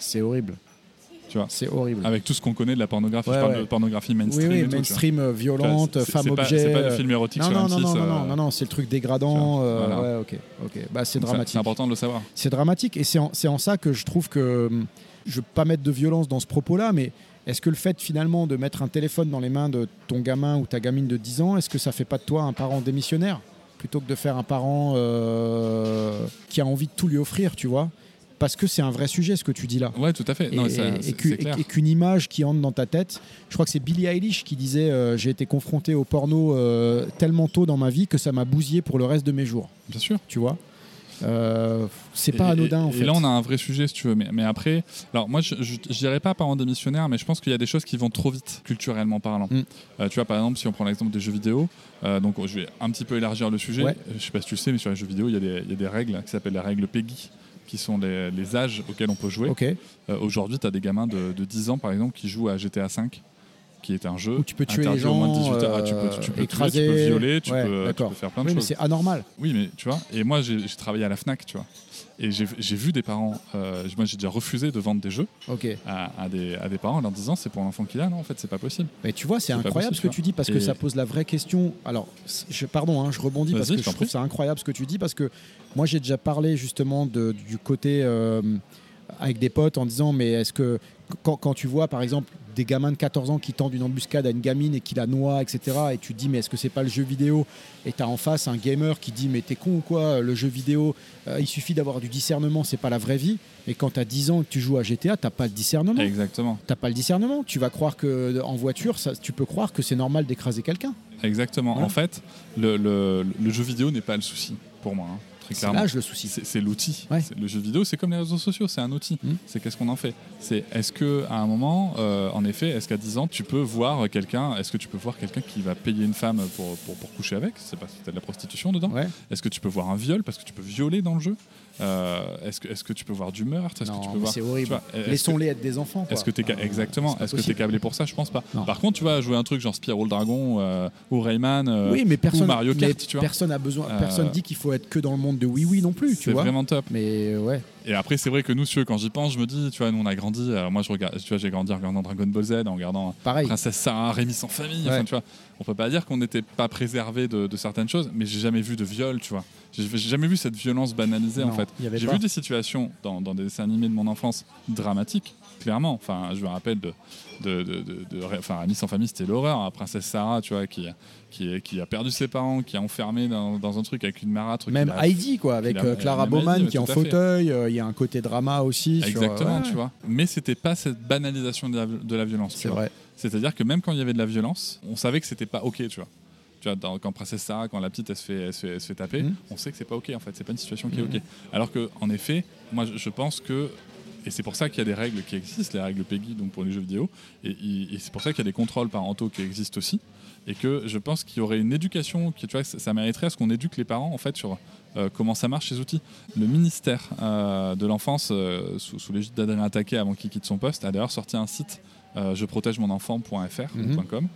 C'est horrible. tu vois. C'est horrible. Avec tout ce qu'on connaît de la pornographie, Ouais, je parle ouais. de pornographie oui, mainstream. oui, et tout, tu vois. mainstream, euh, violente, femme objet. C'est pas euh, des films érotiques non, sur non, M6. non, non, non, euh, non, non, non, c'est le truc dégradant. euh, Voilà. ouais, ok, ok. Bah, c'est dramatique. C'est important de le savoir. C'est dramatique et c'est en, en ça que je trouve que hum, je veux pas mettre de violence dans ce propos-là, mais est-ce que le fait finalement de mettre un téléphone dans les mains de ton gamin ou ta gamine de 10 ans, est-ce que ça fait pas de toi un parent démissionnaire? Plutôt que de faire un parent euh, qui a envie de tout lui offrir, tu vois? Parce que c'est un vrai sujet ce que tu dis là. Ouais, tout à fait. Et, Non, et et qu'une image qui entre dans ta tête, je crois que c'est Billie Eilish qui disait euh, j'ai été confronté au porno euh, tellement tôt dans ma vie que ça m'a bousillé pour le reste de mes jours, Bien sûr. tu vois? Euh, c'est pas Et- anodin en et fait. là, on a un vrai sujet, si tu veux. Mais, mais après, alors moi, je, je, dirais pas parents démissionnaires, mais je pense qu'il y a des choses qui vont trop vite, culturellement parlant. Mm. Euh, tu vois, par exemple, si on prend l'exemple des jeux vidéo, euh, donc je vais un petit peu élargir le sujet. Ouais. Je sais pas si tu le sais, mais sur les jeux vidéo, il y, a des- il y a des règles qui s'appellent les règles PEGI qui sont les, les âges auxquels on peut jouer. Euh, Aujourd'hui, tu as des gamins de, de 10 ans, par exemple, qui jouent à GTA V, qui est un jeu Où tu peux tuer les aux moins de gens, 18 heures. Ah, tu peux, euh, tu peux tuer, tu écraser. peux violer, tu, Ouais, peux, tu d'accord. peux faire plein de Oui, mais choses. c'est anormal. Oui, mais tu vois, et moi j'ai travaillé à la Fnac, tu vois, et j'ai vu des parents, euh, moi j'ai déjà refusé de vendre des jeux à, à des, à des parents en leur disant c'est pour l'enfant qu'il a, non, en fait c'est pas possible. Mais tu vois, c'est incroyable possible, ce que tu dis parce que ça pose la vraie question. Alors, je, pardon, hein, je rebondis parce que je trouve ça incroyable ce que tu dis parce que moi j'ai déjà parlé justement de- du côté euh, avec des potes en disant mais est-ce que quand, quand tu vois par exemple des gamins de 14 ans qui tendent une embuscade à une gamine et qui la noie, etc. Et tu te dis mais est-ce que c'est pas le jeu vidéo Et tu as en face un gamer qui dit mais t'es con ou quoi Le jeu vidéo, euh, il suffit d'avoir du discernement, c'est pas la vraie vie. Et quand tu as 10 ans et que tu joues à GTA, t'as pas le discernement. Exactement, T'as pas le discernement. Tu vas croire que en voiture, ça, tu peux croire que c'est normal d'écraser quelqu'un. exactement. Voilà. En fait, le, le- le jeu vidéo n'est pas le souci pour moi, hein, très C'est l'âge le souci. C'est l'outil. Ouais. Le jeu vidéo, c'est comme les réseaux sociaux, c'est un outil. Mm. C'est qu'est-ce qu'on en fait? C'est est-ce que à un moment, euh, en effet, est-ce qu'à 10 ans, tu peux voir quelqu'un, est-ce que tu peux voir quelqu'un qui va payer une femme pour, pour, pour coucher avec? C'est pas c'est de la prostitution dedans. Ouais. Est-ce que tu peux voir un viol parce que tu peux violer dans le jeu? Euh, Est-ce que, est-ce que tu peux voir du meurtre Est-ce que tu Non, peux mais voir c'est tu horrible. vois, est-ce que- Laissons-les être des enfants. quoi. Est-ce que t'es Euh, exactement Est-ce que t'es possible. câblé pour ça? Je pense pas. Non. Par contre, tu vas jouer un truc genre Spiral Dragon euh, ou Rayman euh, Oui, mais personne. ou Mario mais Kart, tu vois. Personne a besoin. Euh, Personne dit qu'il faut être que dans le monde de oui oui non plus. Tu C'est vois. vraiment top. Mais ouais. Et après, c'est vrai que nous, quand j'y pense, je me dis, tu vois, nous on a grandi. alors moi, je regarde, tu vois, j'ai grandi en regardant Dragon Ball Z, en regardant Pareil. Princesse Sarah, Rémi sans famille. Ouais. Enfin, tu vois, on peut pas dire qu'on n'était pas préservé de, de certaines choses, mais j'ai jamais vu de viol, tu vois. J'ai jamais vu cette violence banalisée en Non, fait. y avait J'ai vu des situations dans, dans des dessins animés de mon enfance dramatiques, clairement. Enfin, je me rappelle de, de, de, de- de- enfin, Rémi sans famille, c'était l'horreur. hein. Princesse Sarah, tu vois, qui, qui, qui a perdu ses parents, qui est enfermée dans, dans un truc avec une marâtre. Même a- Heidi quoi, avec a- euh, Clara Heidi, Bowman qui est en fauteuil. euh, Il y a un côté drama aussi. sur- Exactement, ouais, tu vois. Mais c'était pas cette banalisation de la, de la violence. C'est vrai. C'est-à-dire que même quand il y avait de la violence, on savait que c'était pas ok, tu vois. Tu vois, dans- quand Princesse Sarah, quand la petite elle se fait, elle se fait, elle se fait taper, Mhm. on sait que c'est pas ok en fait. C'est pas une situation qui est Mhm. ok. Alors que, en effet, moi je, je pense que et c'est pour ça qu'il y a des règles qui existent, les règles PEGI donc pour les jeux vidéo, et, c'est pour ça qu'il y a des contrôles parentaux qui existent aussi, et que je pense qu'il y aurait une éducation, qui, tu vois, ça, ça mériterait à ce qu'on éduque les parents en fait sur euh, comment ça marche ces outils. Le ministère euh, de l'enfance, euh, sous, sous l'égide d'Adrien Attaquet avant qu'il quitte son poste, a d'ailleurs sorti un site je protège mon enfant.fr Mhm.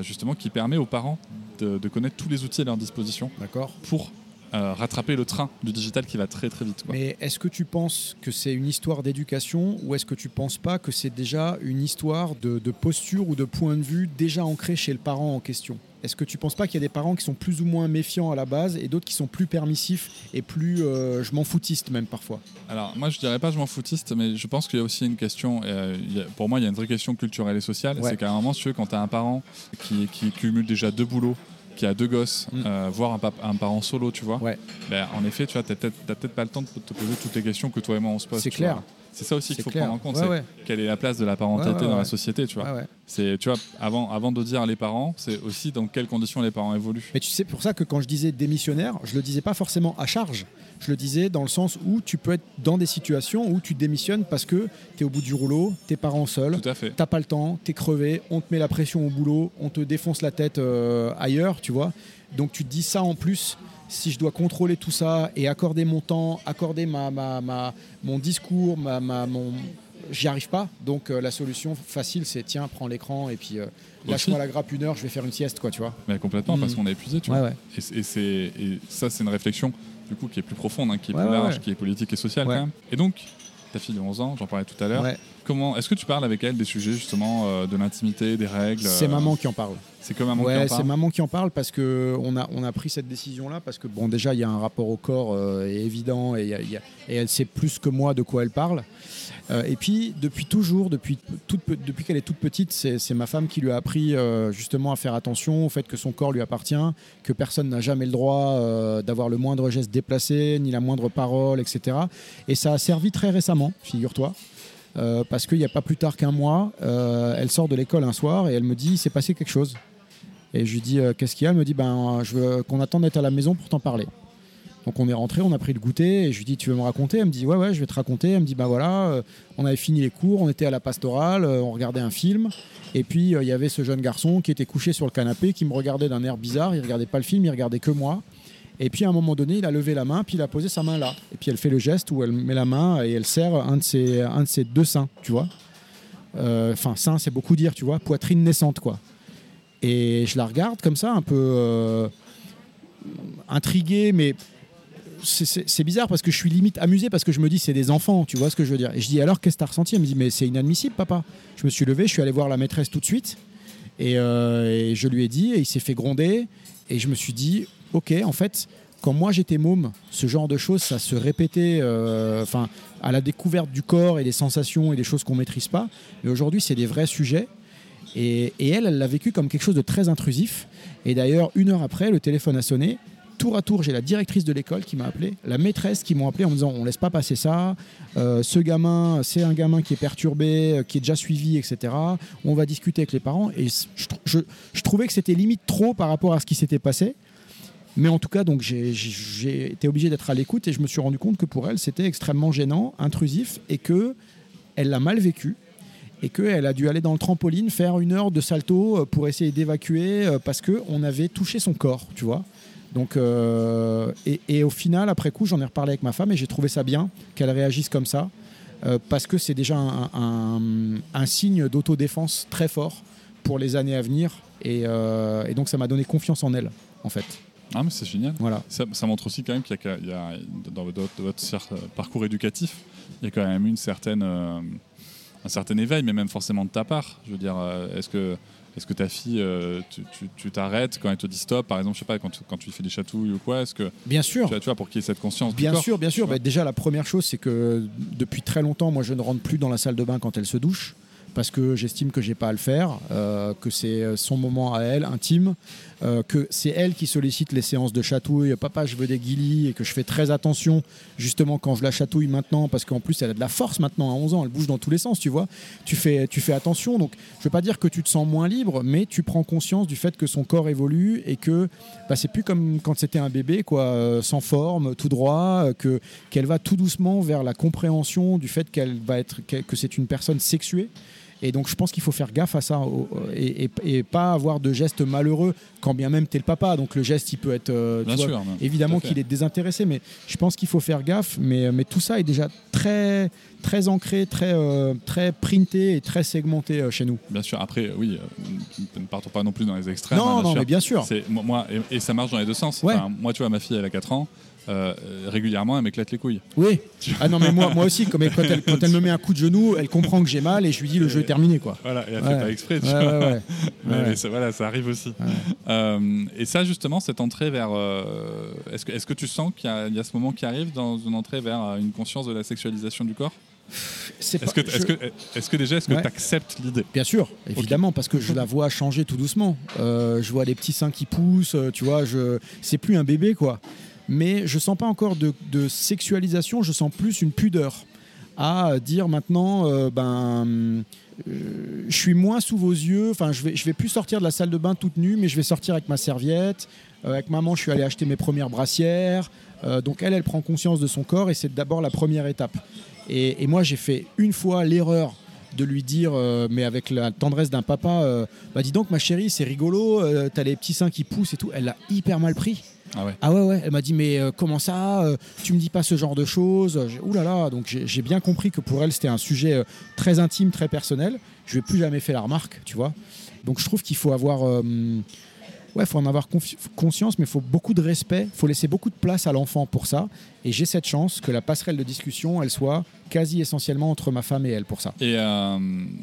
justement qui permet aux parents de, de connaître tous les outils à leur disposition D'accord. pour euh, rattraper le train du digital qui va très très vite. quoi. Mais est-ce que tu penses que c'est une histoire d'éducation ou est-ce que tu penses pas que c'est déjà une histoire de, de posture ou de point de vue déjà ancré chez le parent en question? Est-ce que tu penses pas qu'il y a des parents qui sont plus ou moins méfiants à la base et d'autres qui sont plus permissifs et plus euh, je m'en foutiste même parfois? Alors moi je dirais pas je m'en foutiste, mais je pense qu'il y a aussi une question, euh, il y a- pour moi il y a une vraie question culturelle et sociale, Ouais. c'est qu'à un moment tu veux, quand tu as un parent qui, qui cumule déjà deux boulots, qui a deux gosses, Mm. euh, voire un, parent solo, tu vois, Ouais. ben, en effet tu vois, t'as peut-être pas le temps de te poser toutes les questions que toi et moi on se pose. C'est clair. C'est ça aussi qu'il faut clair. prendre en compte, Ouais, quelle est la place de la parentalité Ouais, dans la société, tu vois. C'est, tu vois, avant, avant de dire les parents, c'est aussi dans quelles conditions les parents évoluent. Mais tu sais, pour ça que quand je disais démissionnaire, je le disais pas forcément à charge. Je le disais dans le sens où tu peux être dans des situations où tu démissionnes parce que tu es au bout du rouleau, tes parents seuls, t'as pas le temps, t'es crevé, on te met la pression au boulot, on te défonce la tête euh, ailleurs, tu vois. Donc tu te dis ça en plus, si je dois contrôler tout ça et accorder mon temps, accorder ma, ma, ma- mon discours, ma, ma- mon... j'y arrive pas. Donc euh, la solution facile, c'est tiens, prends l'écran et puis euh, lâche-moi la grappe une heure, je vais faire une sieste, quoi, tu vois. Mais complètement, Mm. parce qu'on est épuisé, tu Ouais, vois. ouais. Et, ça, c'est une réflexion du coup qui est plus profonde, hein, qui est Ouais, plus ouais, large, ouais. qui est politique et sociale Ouais. quand même. Et donc, ta fille de 11 ans, j'en parlais tout à l'heure. Ouais. Comment Est-ce que tu parles avec elle des sujets justement euh, de l'intimité, des règles C'est euh, maman qui en parle. C'est comme maman qui Ouais, en c'est parle. maman qui en parle parce que on a, on a pris cette décision-là parce que bon, déjà il y a un rapport au corps euh, évident et, il y a- il y a- et elle sait plus que moi de quoi elle parle. Euh, et puis depuis toujours, depuis, toute depuis qu'elle est toute petite, c'est c'est ma femme qui lui a appris euh, justement à faire attention au fait que son corps lui appartient, que personne n'a jamais le droit euh, d'avoir le moindre geste déplacé, ni la moindre parole, etc. Et ça a servi très récemment, figure-toi. Euh, parce qu'il n'y a pas plus tard qu'un mois, euh, elle sort de l'école un soir et elle me dit il s'est passé quelque chose. Et je lui dis euh, qu'est-ce qu'il y a? Elle me dit ben je veux qu'on attende d'être à la maison pour t'en parler. Donc on est rentré, on a pris le goûter et je lui dis tu veux me raconter? Elle me dit ouais ouais je vais te raconter. Elle me dit ben voilà, euh, on avait fini les cours, on était à la pastorale, euh, on regardait un film et puis euh, il y avait ce jeune garçon qui était couché sur le canapé qui me regardait d'un air bizarre, il regardait pas le film, il regardait que moi. Et puis à un moment donné, il a levé la main, puis il a posé sa main là. Et puis elle fait le geste où elle met la main et elle serre un de ses, deux seins, tu vois. Euh, Enfin, sein, c'est beaucoup dire, tu vois. Poitrine naissante, quoi. Et je la regarde comme ça, un peu euh, intrigué, mais c'est- bizarre parce que je suis limite amusé parce que je me dis c'est des enfants, tu vois ce que je veux dire. Et je dis alors qu'est-ce que t'as ressenti? Elle me dit mais c'est inadmissible, papa. Je me suis levé, je suis allé voir la maîtresse tout de suite et, euh, et je lui ai dit et il s'est fait gronder et je me suis dit ok en fait quand moi j'étais môme, ce genre de choses ça se répétait, euh, à la découverte du corps et des sensations et des choses qu'on maîtrise pas. Mais aujourd'hui c'est des vrais sujets. Et, elle, elle l'a vécu comme quelque chose de très intrusif. Et d'ailleurs, une heure après, le téléphone a sonné. Tour à tour, j'ai la directrice de l'école qui m'a appelé, la maîtresse qui m'ont appelé en me disant on laisse pas passer ça. Euh, ce gamin, c'est un gamin qui est perturbé, euh, qui est déjà suivi, etc. On va discuter avec les parents. Et je, je- trouvais que c'était limite trop par rapport à ce qui s'était passé. Mais en tout cas, donc j'ai été obligé d'être à l'écoute et je me suis rendu compte que pour elle, c'était extrêmement gênant, intrusif et que elle l'a mal vécu et qu'elle a dû aller dans le trampoline faire une heure de salto euh, pour essayer d'évacuer euh, parce qu'on avait touché son corps, tu vois. Donc, euh, et, et au final, après coup, j'en ai reparlé avec ma femme et j'ai trouvé ça bien qu'elle réagisse comme ça euh, parce que c'est déjà un, un- un signe d'autodéfense très fort pour les années à venir et, euh, et donc ça m'a donné confiance en elle, en fait. Ah, mais c'est génial. Voilà. Ça, ça montre aussi quand même qu'il y a, il y a- dans votre, parcours éducatif, il y a quand même une certaine, un certain éveil, mais même forcément de ta part. Je veux dire, euh, est-ce que, est-ce que ta fille, euh, tu- t'arrêtes quand elle te dit stop, par exemple, je sais pas, quand, tu- quand tu lui fais des chatouilles ou quoi, est-ce que Bien sûr. tu vois, tu vois, pour qu'il y ait cette conscience du Bien corps, sûr, bien sûr. Bah, déjà, la première chose, c'est que depuis très longtemps, moi, je ne rentre plus dans la salle de bain quand elle se douche parce que j'estime que j'ai pas à le faire, euh, que c'est son moment à elle, intime, euh, que c'est elle qui sollicite les séances de chatouille. Papa, je veux des guilis et que je fais très attention justement quand je la chatouille maintenant parce qu'en plus elle a de la force maintenant à 11 ans, elle bouge dans tous les sens, tu vois. Tu fais, tu fais attention. Donc, je veux pas dire que tu te sens moins libre, mais tu prends conscience du fait que son corps évolue et que bah, c'est plus comme quand c'était un bébé, quoi, euh, sans forme, tout droit, euh, que qu'elle va tout doucement vers la compréhension du fait qu'elle va être, que c'est une personne sexuée. Et donc, je pense qu'il faut faire gaffe à ça et, et- et pas avoir de gestes malheureux, quand bien même t'es le papa. Donc, le geste, il peut être euh, tu Bien vois, sûr, mais- évidemment qu'il est désintéressé, mais je pense qu'il faut faire gaffe. Mais, mais tout ça est déjà très, très ancré, très, euh, très printé et très segmenté euh, chez nous. Bien sûr, après, oui, euh, ne partons pas non plus dans les extrêmes. non, hein, non, mais bien sûr. C'est- moi- et, et ça marche dans les deux sens. Ouais. Enfin, moi, tu vois, ma fille, elle a 4 ans. euh, régulièrement, elle m'éclate les couilles. Oui. Ah non, mais moi, moi aussi, comme quand elle, quand elle me met un coup de genou, elle comprend que j'ai mal et je lui dis le jeu est terminé, quoi. Voilà, et elle Ouais. fait pas exprès, tu Ouais, vois. ouais, ouais. Mais, Ouais. mais ça, voilà, ça arrive aussi. Euh, et ça, justement, cette entrée vers. euh, est-ce, que, est-ce que tu sens qu'il y a, il y a ce moment qui arrive dans une entrée vers euh, une conscience de la sexualisation du corps? Est-ce que, je- est-ce, que, est-ce que déjà, est-ce que Ouais. tu acceptes l'idée? Bien sûr, évidemment, parce que je la vois changer tout doucement. Euh, je vois des petits seins qui poussent, euh, tu vois, je... c'est plus un bébé, quoi. Mais je sens pas encore de, de sexualisation, je sens plus une pudeur à dire maintenant, euh, ben, euh, je suis moins sous vos yeux, enfin, je vais, je vais plus sortir de la salle de bain toute nue, mais je vais sortir avec ma serviette. Avec maman, je suis allé acheter mes premières brassières. Donc elle, elle prend conscience de son corps et c'est d'abord la première étape. Et, et moi, j'ai fait une fois l'erreur de lui dire, euh, mais avec la tendresse d'un papa, euh, bah dis donc ma chérie, c'est rigolo, euh, t'as les petits seins qui poussent et tout. Elle l'a hyper mal pris. Ah ouais. Ah ouais, ouais. Elle m'a dit, mais comment ça Tu me dis pas ce genre de choses? Ouh là là. Donc j'ai bien compris que pour elle, c'était un sujet très intime, très personnel. Je ai plus jamais fait la remarque, tu vois. Donc je trouve qu'il faut avoir. Ouais, faut en avoir conscience, mais il faut beaucoup de respect. faut laisser beaucoup de place à l'enfant pour ça. Et j'ai cette chance que la passerelle de discussion, elle soit quasi essentiellement entre ma femme et elle pour ça. Et euh,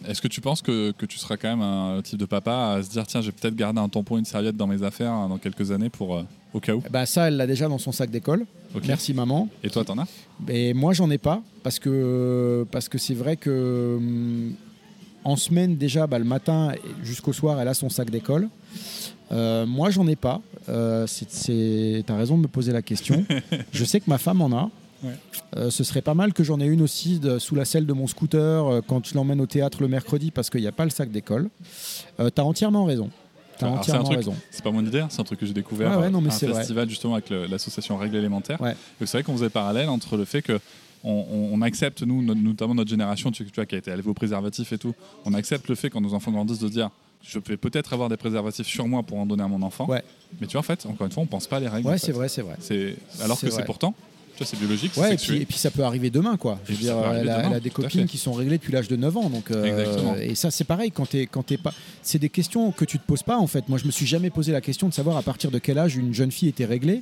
est-ce que tu penses que, que tu seras quand même un type de papa à se dire tiens, j'ai peut-être gardé un tampon, une serviette dans mes affaires hein, dans quelques années pour euh, au cas où? Bah ça, elle l'a déjà dans son sac d'école. Merci maman. Et toi, t'en as? Et moi, j'en ai pas parce que parce que c'est vrai que hum, en semaine déjà, bah, le matin jusqu'au soir, elle a son sac d'école. Euh, moi, j'en ai pas. Euh, c'est- c'est- T'as raison de me poser la question. je sais que ma femme en a. Ouais. Euh, ce serait pas mal que j'en ai une aussi de- sous la selle de mon scooter euh, quand je l'emmène au théâtre le mercredi parce qu'il n'y a pas le sac d'école. Euh, T'as entièrement raison. T'as Alors, c'est un entièrement truc- raison. C'est pas mon idée, hein, c'est un truc que j'ai découvert Ouais, ouais, non, mais à un c'est vrai. festival justement avec le- l'association Règles élémentaires. Ouais. Et c'est vrai qu'on faisait le parallèle entre le fait que on, on- on accepte, nous, no- notamment notre génération, tu, tu vois, qui a été élevée au préservatif et tout, on accepte le fait quand nos enfants grandissent de dire je vais peut-être avoir des préservatifs sur moi pour en donner à mon enfant. Ouais. Mais tu vois, en fait, encore une fois, on pense pas les règles. en Ouais, fait. c'est vrai, c'est vrai. C'est alors C'est que c'est pourtant, tu vois, c'est biologique, c'est Ouais, et puis, et puis ça peut arriver demain, quoi. Je veux dire, elle, a, demain, elle a des à copines qui sont réglées depuis l'âge de 9 ans. Donc, euh, Exactement. et ça, c'est pareil, quand t'es quand t'es pas. C'est des questions que tu te poses pas, en fait. Moi, je me suis jamais posé la question de savoir à partir de quel âge une jeune fille était réglée.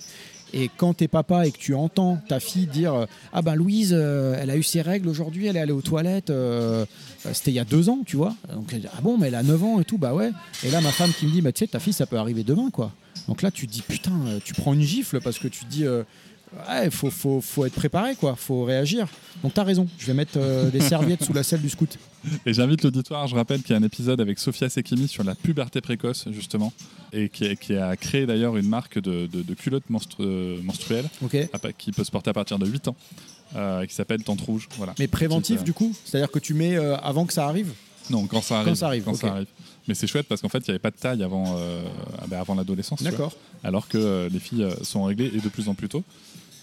Et quand t'es papa et que tu entends ta fille dire euh, Ah ben Louise, euh, elle a eu ses règles aujourd'hui, elle est allée aux toilettes, euh, c'était il y a deux ans, tu vois. Donc, elle dit, ah bon, mais elle a 9 ans et tout, bah ouais. Et là, ma femme qui me dit Bah tu sais, ta fille, ça peut arriver demain, quoi. Donc là, tu te dis Putain, tu prends une gifle parce que tu te dis Ouais, faut, faut, faut être préparé, quoi. Faut réagir. Donc t'as raison. Je vais mettre euh, des serviettes sous la selle du scout. Et j'invite l'auditoire, je rappelle qu'il y a un épisode avec Sophia Sekimi sur la puberté précoce, justement, et qui, a- qui a créé d'ailleurs une marque de, de- de culottes menstru- menstruelles qui peut se porter à partir de 8 ans, euh, qui s'appelle Tente Rouge. Voilà. Mais préventif, euh, du coup? C'est-à-dire que tu mets euh, avant que ça arrive? Non, quand ça arrive. ça arrive. Mais c'est chouette parce qu'en fait, il n'y avait pas de taille avant, euh, ah ben, avant l'adolescence. D'accord. alors que euh, les filles euh, sont réglées et de plus en plus tôt.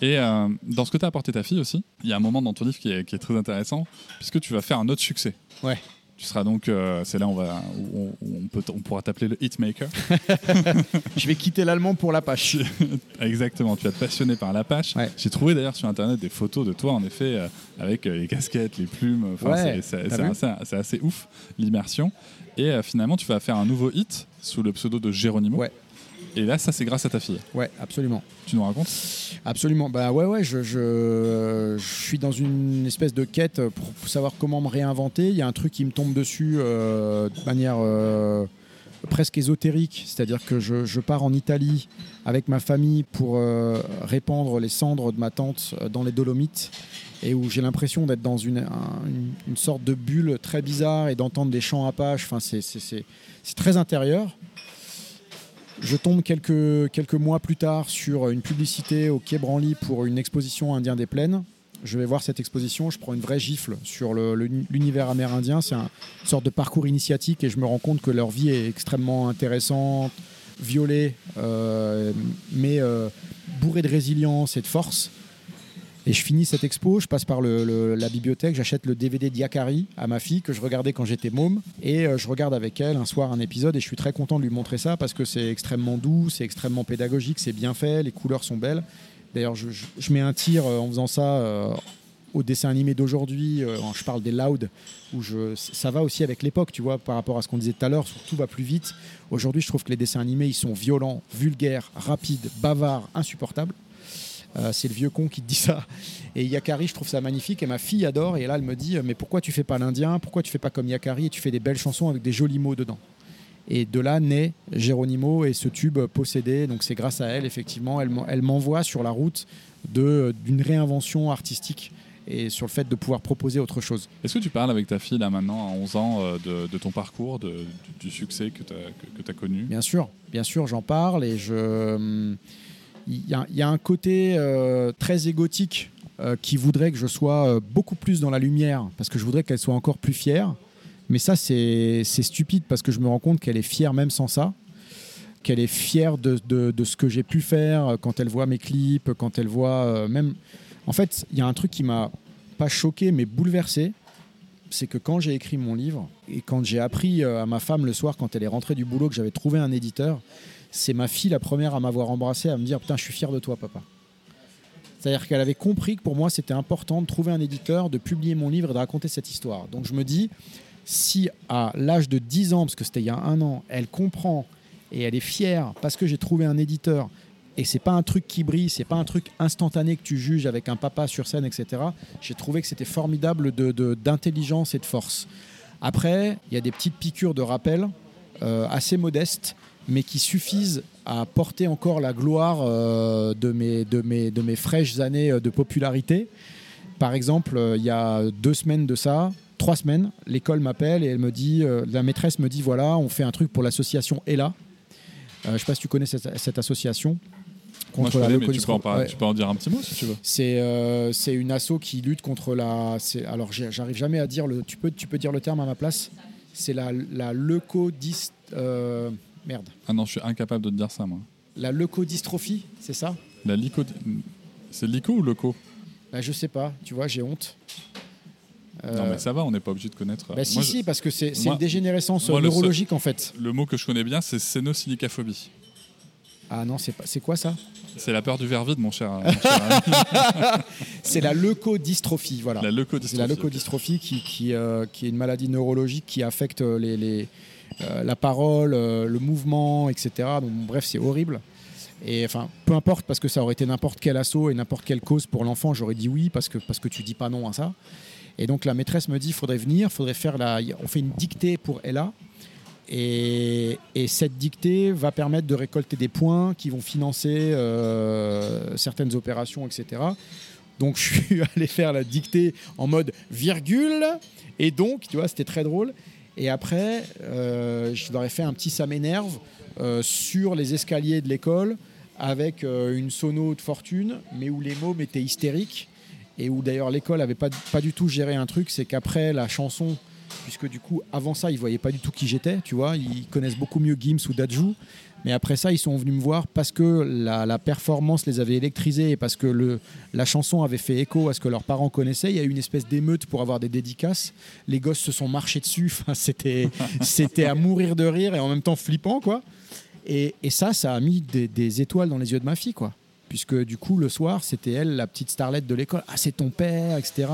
Et euh, dans ce que tu as apporté ta fille aussi, il y a un moment dans ton livre qui est, qui est très intéressant, puisque tu vas faire un autre succès. Ouais. Tu seras donc, euh, c'est là on va, où on, où on peut, on pourra t'appeler le hitmaker. Je vais quitter l'allemand pour la pâche. Exactement, tu vas te passionner par l'Apache. Ouais. J'ai trouvé d'ailleurs sur internet des photos de toi en effet euh, avec euh, les casquettes, les plumes. Ouais, c'est- assez, ouf l'immersion. Et finalement, tu vas faire un nouveau hit sous le pseudo de Géronimo. Ouais. Et là, ça c'est grâce à ta fille. Ouais, absolument. Tu nous racontes Absolument. Bah ouais, ouais, je, je, je suis dans une espèce de quête pour savoir comment me réinventer. Il y a un truc qui me tombe dessus euh, de manière euh, presque ésotérique, c'est-à-dire que je, je pars en Italie avec ma famille pour euh, répandre les cendres de ma tante dans les Dolomites et où j'ai l'impression d'être dans une, un- une, une sorte de bulle très bizarre et d'entendre des chants apaches. Enfin, c'est très intérieur. Je tombe quelques, quelques mois plus tard sur une publicité au Quai Branly pour une exposition Indien des Plaines. Je vais voir cette exposition, je prends une vraie gifle sur l'univers amérindien. C'est un- une sorte de parcours initiatique et je me rends compte que leur vie est extrêmement intéressante, violée, euh, mais euh, bourrée de résilience et de force. Et je finis cette expo, je passe par la bibliothèque, j'achète le DVD d'Yakari à ma fille que je regardais quand j'étais môme. Et euh, je regarde avec elle un soir un épisode et je suis très content de lui montrer ça parce que c'est extrêmement doux, c'est extrêmement pédagogique, c'est bien fait, les couleurs sont belles. D'ailleurs, je mets un tir euh, en faisant ça euh, au dessin animé d'aujourd'hui. euh, je parle des Loud, où je, ça va aussi avec l'époque, tu vois, par rapport à ce qu'on disait tout à l'heure, tout va plus vite. Aujourd'hui, je trouve que les dessins animés, ils sont violents, vulgaires, rapides, bavards, insupportables. Euh, c'est le vieux con qui te dit ça. Et Yakari, je trouve ça magnifique. Et ma fille adore. Et là, elle me dit Mais pourquoi tu fais pas l'Indien? Pourquoi tu fais pas comme Yakari et tu fais des belles chansons avec des jolis mots dedans? Et de là naît Géronimo et ce tube possédé. Donc c'est grâce à elle, effectivement. Elle m'en- elle m'envoie sur la route de- d'une réinvention artistique et sur le fait de pouvoir proposer autre chose. Est-ce que tu parles avec ta fille là maintenant à 11 ans euh, de, de ton parcours, de- du, du succès que tu as, que, t'as connu? Bien sûr, bien sûr, j'en parle et je. Il y, a- un côté euh, très égotique euh, qui voudrait que je sois euh, beaucoup plus dans la lumière parce que je voudrais qu'elle soit encore plus fière. Mais ça, c'est stupide parce que je me rends compte qu'elle est fière même sans ça. Qu'elle est fière de, de- ce que j'ai pu faire quand elle voit mes clips, quand elle voit même. En fait, il y a un truc qui m'a pas choqué mais bouleversé. C'est que quand j'ai écrit mon livre et quand j'ai appris à ma femme le soir, quand elle est rentrée du boulot, que j'avais trouvé un éditeur, c'est ma fille la première à m'avoir embrassé, à me dire Putain, je suis fier de toi, papa. C'est-à-dire qu'elle avait compris que pour moi, c'était important de trouver un éditeur, de publier mon livre et de raconter cette histoire. Donc je me dis, si à l'âge de 10 ans, parce que c'était il y a un an, elle comprend et elle est fière parce que j'ai trouvé un éditeur et c'est pas un truc qui brille, c'est pas un truc instantané que tu juges avec un papa sur scène, etc. J'ai trouvé que c'était formidable d'intelligence de, et de force. Après, il y a des petites piqûres de rappel euh, assez modestes, mais qui suffisent à porter encore la gloire euh, de, mes, de, mes, de mes fraîches années euh, de popularité. Par exemple, il y a deux semaines de ça, trois semaines, l'école m'appelle et elle me dit, la maîtresse me dit voilà, on fait un truc pour l'association Ella. je ne sais pas si tu connais cette association. Moi, je connais, mais tu peux, en tu peux, en dire un petit mot si tu veux. C'est euh, une asso qui lutte contre la. Alors, j'arrive jamais à dire le. Tu peux, tu peux dire le terme à ma place C'est la, la leucodist. Euh, merde. Ah non, je suis incapable de te dire ça, moi. La leucodystrophie, c'est ça? La lico. C'est lico ou leuco bah, Je sais pas, tu vois, j'ai honte. Non, mais ça va, on n'est pas obligé de connaître. Bah, si, si, parce que c'est une dégénérescence neurologique en fait. Le mot que je connais bien, c'est sénosilicaphobie. Ah non, c'est pas... quoi ça? C'est la peur du verre vide, mon cher. c'est la leucodystrophie, voilà. La leucodystrophie. C'est la leucodystrophie qui, qui, euh, qui, est une maladie neurologique qui affecte les, les euh, la parole, euh, le mouvement, etc. Donc, bref, c'est horrible. Et enfin, peu importe, parce que ça aurait été n'importe quel assaut et n'importe quelle cause pour l'enfant, j'aurais dit oui, parce que, parce que tu dis pas non à ça. Et donc la maîtresse me dit, il faudrait venir, faudrait faire la... On fait une dictée pour Ella, et, cette dictée va permettre de récolter des points qui vont financer euh, certaines opérations, etc. Donc je suis allé faire la dictée en mode virgule. Et donc, tu vois, c'était très drôle. Et après, euh, je leur ai fait un petit ça m'énerve euh, sur les escaliers de l'école avec une sono de fortune, mais où les mômes étaient hystériques. Et où d'ailleurs l'école n'avait pas, du tout géré un truc, c'est qu'après la chanson puisque du coup, avant ça, ils voyaient pas du tout qui j'étais, tu vois. Ils connaissent beaucoup mieux Gims ou Dajou. Mais après ça, ils sont venus me voir parce que la, performance les avait électrisés et parce que le, la chanson avait fait écho à ce que leurs parents connaissaient. Il y a eu une espèce d'émeute pour avoir des dédicaces. Les gosses se sont marchés dessus. Enfin, c'était, à mourir de rire et en même temps flippant, quoi. Et, ça, ça a mis des, des, étoiles dans les yeux de ma fille, quoi puisque du coup le soir c'était elle la petite starlette de l'école ah c'est ton père etc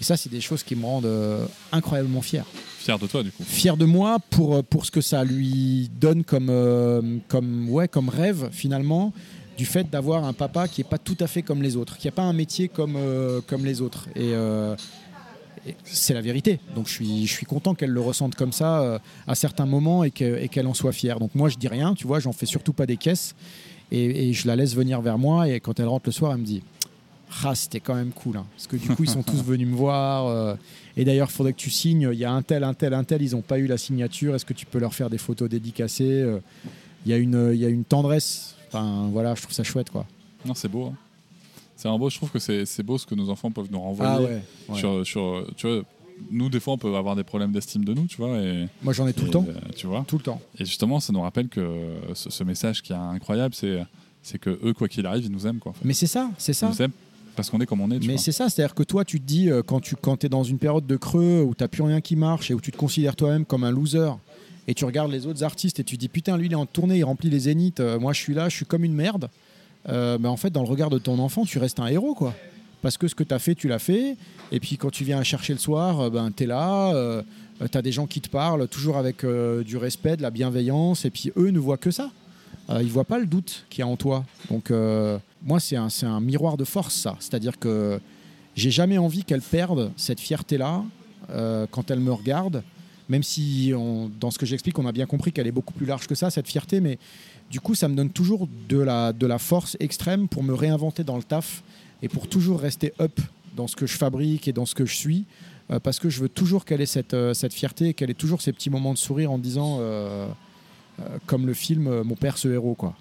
et ça c'est des choses qui me rendent euh, incroyablement fier fier de toi du coup fier de moi pour euh, pour ce que ça lui donne comme euh, comme ouais comme rêve finalement du fait d'avoir un papa qui est pas tout à fait comme les autres qui a pas un métier comme comme les autres et c'est la vérité. Donc je suis, je suis content qu'elle le ressente comme ça à certains moments et qu'elle en soit fière. Donc moi je dis rien, tu vois, j'en fais surtout pas des caisses. Et, je la laisse venir vers moi. Et quand elle rentre le soir, elle me dit Ah, c'était quand même cool. Hein. Parce que du coup, ils sont tous venus me voir. Euh. et d'ailleurs, il faudrait que tu signes. Il y a un tel, un tel, un tel. Ils n'ont pas eu la signature. Est-ce que tu peux leur faire des photos dédicacées euh? Il y, a une, il y a une tendresse. Enfin, voilà, je trouve ça chouette, quoi. Non, c'est beau. Hein. C'est un beau. Je trouve que c'est beau ce que nos enfants peuvent nous renvoyer. Ah sur, sur, tu vois, nous, des fois, on peut avoir des problèmes d'estime de nous, tu vois. Et, Moi, j'en ai tout le temps. Euh, tu vois. Tout le temps. Et justement, ça nous rappelle que ce, message qui est incroyable, c'est c'est que eux, quoi qu'il arrive, ils nous aiment, quoi. Mais c'est ça, c'est ça. Ils nous aiment parce qu'on est comme on est. Mais c'est ça, c'est-à-dire que toi, tu te dis, euh, quand tu quand es dans une période de creux où tu n'as plus rien qui marche et où tu te considères toi-même comme un loser, et tu regardes les autres artistes et tu te dis, putain, lui, il est en tournée, il remplit les zéniths, euh, moi, je suis là, je suis comme une merde. Euh, ben, en fait, dans le regard de ton enfant, tu restes un héros, quoi parce que ce que tu as fait, tu l'as fait. Et puis quand tu viens chercher le soir, euh, ben, tu es là, euh, tu as des gens qui te parlent, toujours avec euh, du respect, de la bienveillance, et puis eux ne voient que ça. ils voient pas le doute qu'il y a en toi. Donc moi, c'est un, un, miroir de force, ça. C'est-à-dire que j'ai jamais envie qu'elle perde cette fierté-là quand elle me regarde. Même si, dans ce que j'explique, on a bien compris qu'elle est beaucoup plus large que ça, cette fierté, mais du coup, ça me donne toujours de la, de la force extrême pour me réinventer dans le taf et pour toujours rester up dans ce que je fabrique et dans ce que je suis, euh, parce que je veux toujours qu'elle ait cette, euh, cette fierté, qu'elle ait toujours ces petits moments de sourire en disant, euh, comme le film Mon père ce héros. quoi.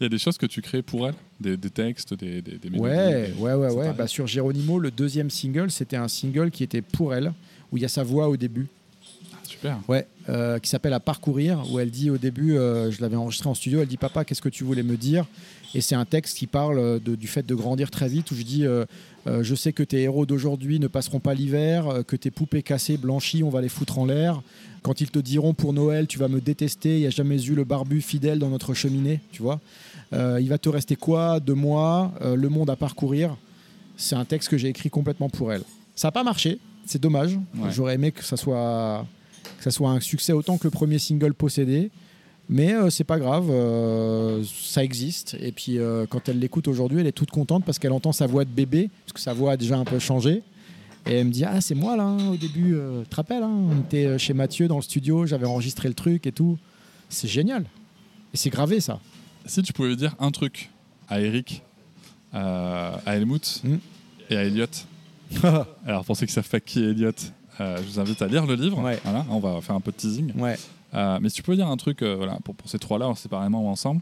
Il y a des choses que tu crées pour elle? Des, textes, des, des, mélodies Ouais, ouais, ouais. ouais. Bah, sur Geronimo, le deuxième single, c'était un single qui était pour elle, où il y a sa voix au début. Ah, super. Ouais, qui s'appelle À parcourir, où elle dit au début, je l'avais enregistré en studio, elle dit Papa, qu'est-ce que tu voulais me dire? Et c'est un texte qui parle euh, du fait de grandir très vite, où je dis euh, euh, Je sais que tes héros d'aujourd'hui ne passeront pas l'hiver, que tes poupées cassées, blanchies, on va les foutre en l'air. Quand ils te diront pour Noël, tu vas me détester, il n'y a jamais eu le barbu fidèle dans notre cheminée, tu vois. il va te rester quoi de moi, le monde à parcourir C'est un texte que j'ai écrit complètement pour elle. Ça n'a pas marché, c'est dommage. J'aurais aimé que ça, soit, que ça soit un succès autant que le premier single possédé. Mais euh, c'est pas grave, euh, ça existe. Et puis euh, quand elle l'écoute aujourd'hui, elle est toute contente parce qu'elle entend sa voix de bébé, parce que sa voix a déjà un peu changé. Et elle me dit Ah, c'est moi là, hein, au début, euh, tu te rappelles, hein, on était chez Mathieu dans le studio, j'avais enregistré le truc et tout. C'est génial. Et c'est gravé ça. Si tu pouvais dire un truc à Eric, à Helmut Mm. et à Elliot. Alors pour ceux qui savent pas qui est Elliot, je vous invite à lire le livre. Ouais. Voilà, on va faire un peu de teasing. ouais. Euh, mais si tu pouvais dire un truc euh, voilà, pour, pour ces trois-là, séparément ou ensemble,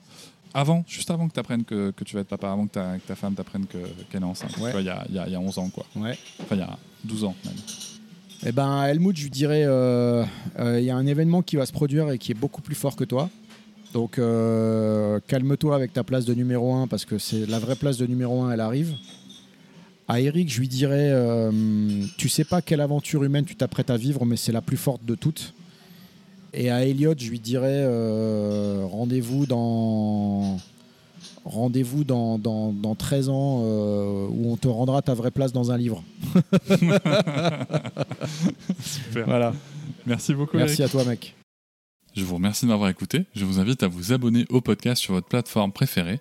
avant, juste avant que tu apprennes que, que tu vas être papa, avant que ta, que ta femme t'apprenne que- qu'elle est enceinte, Ouais. Il y, a, y a- il y a 11 ans, quoi. Ouais. Enfin, il y a 12 ans même. Eh ben, Helmut, je lui dirais euh, euh, il y a un événement qui va se produire et qui est beaucoup plus fort que toi. Donc, euh, calme-toi avec ta place de numéro 1 parce que c'est la vraie place de numéro 1, elle arrive. À Eric, je lui dirais euh, tu sais pas quelle aventure humaine tu t'apprêtes à vivre, mais c'est la plus forte de toutes. Et à Elliot, je lui dirais euh, rendez-vous dans. Rendez-vous dans, dans, dans 13 ans euh, où on te rendra ta vraie place dans un livre. Super. Voilà. Merci beaucoup, Merci Eric. à toi, mec. Je vous remercie de m'avoir écouté. Je vous invite à vous abonner au podcast sur votre plateforme préférée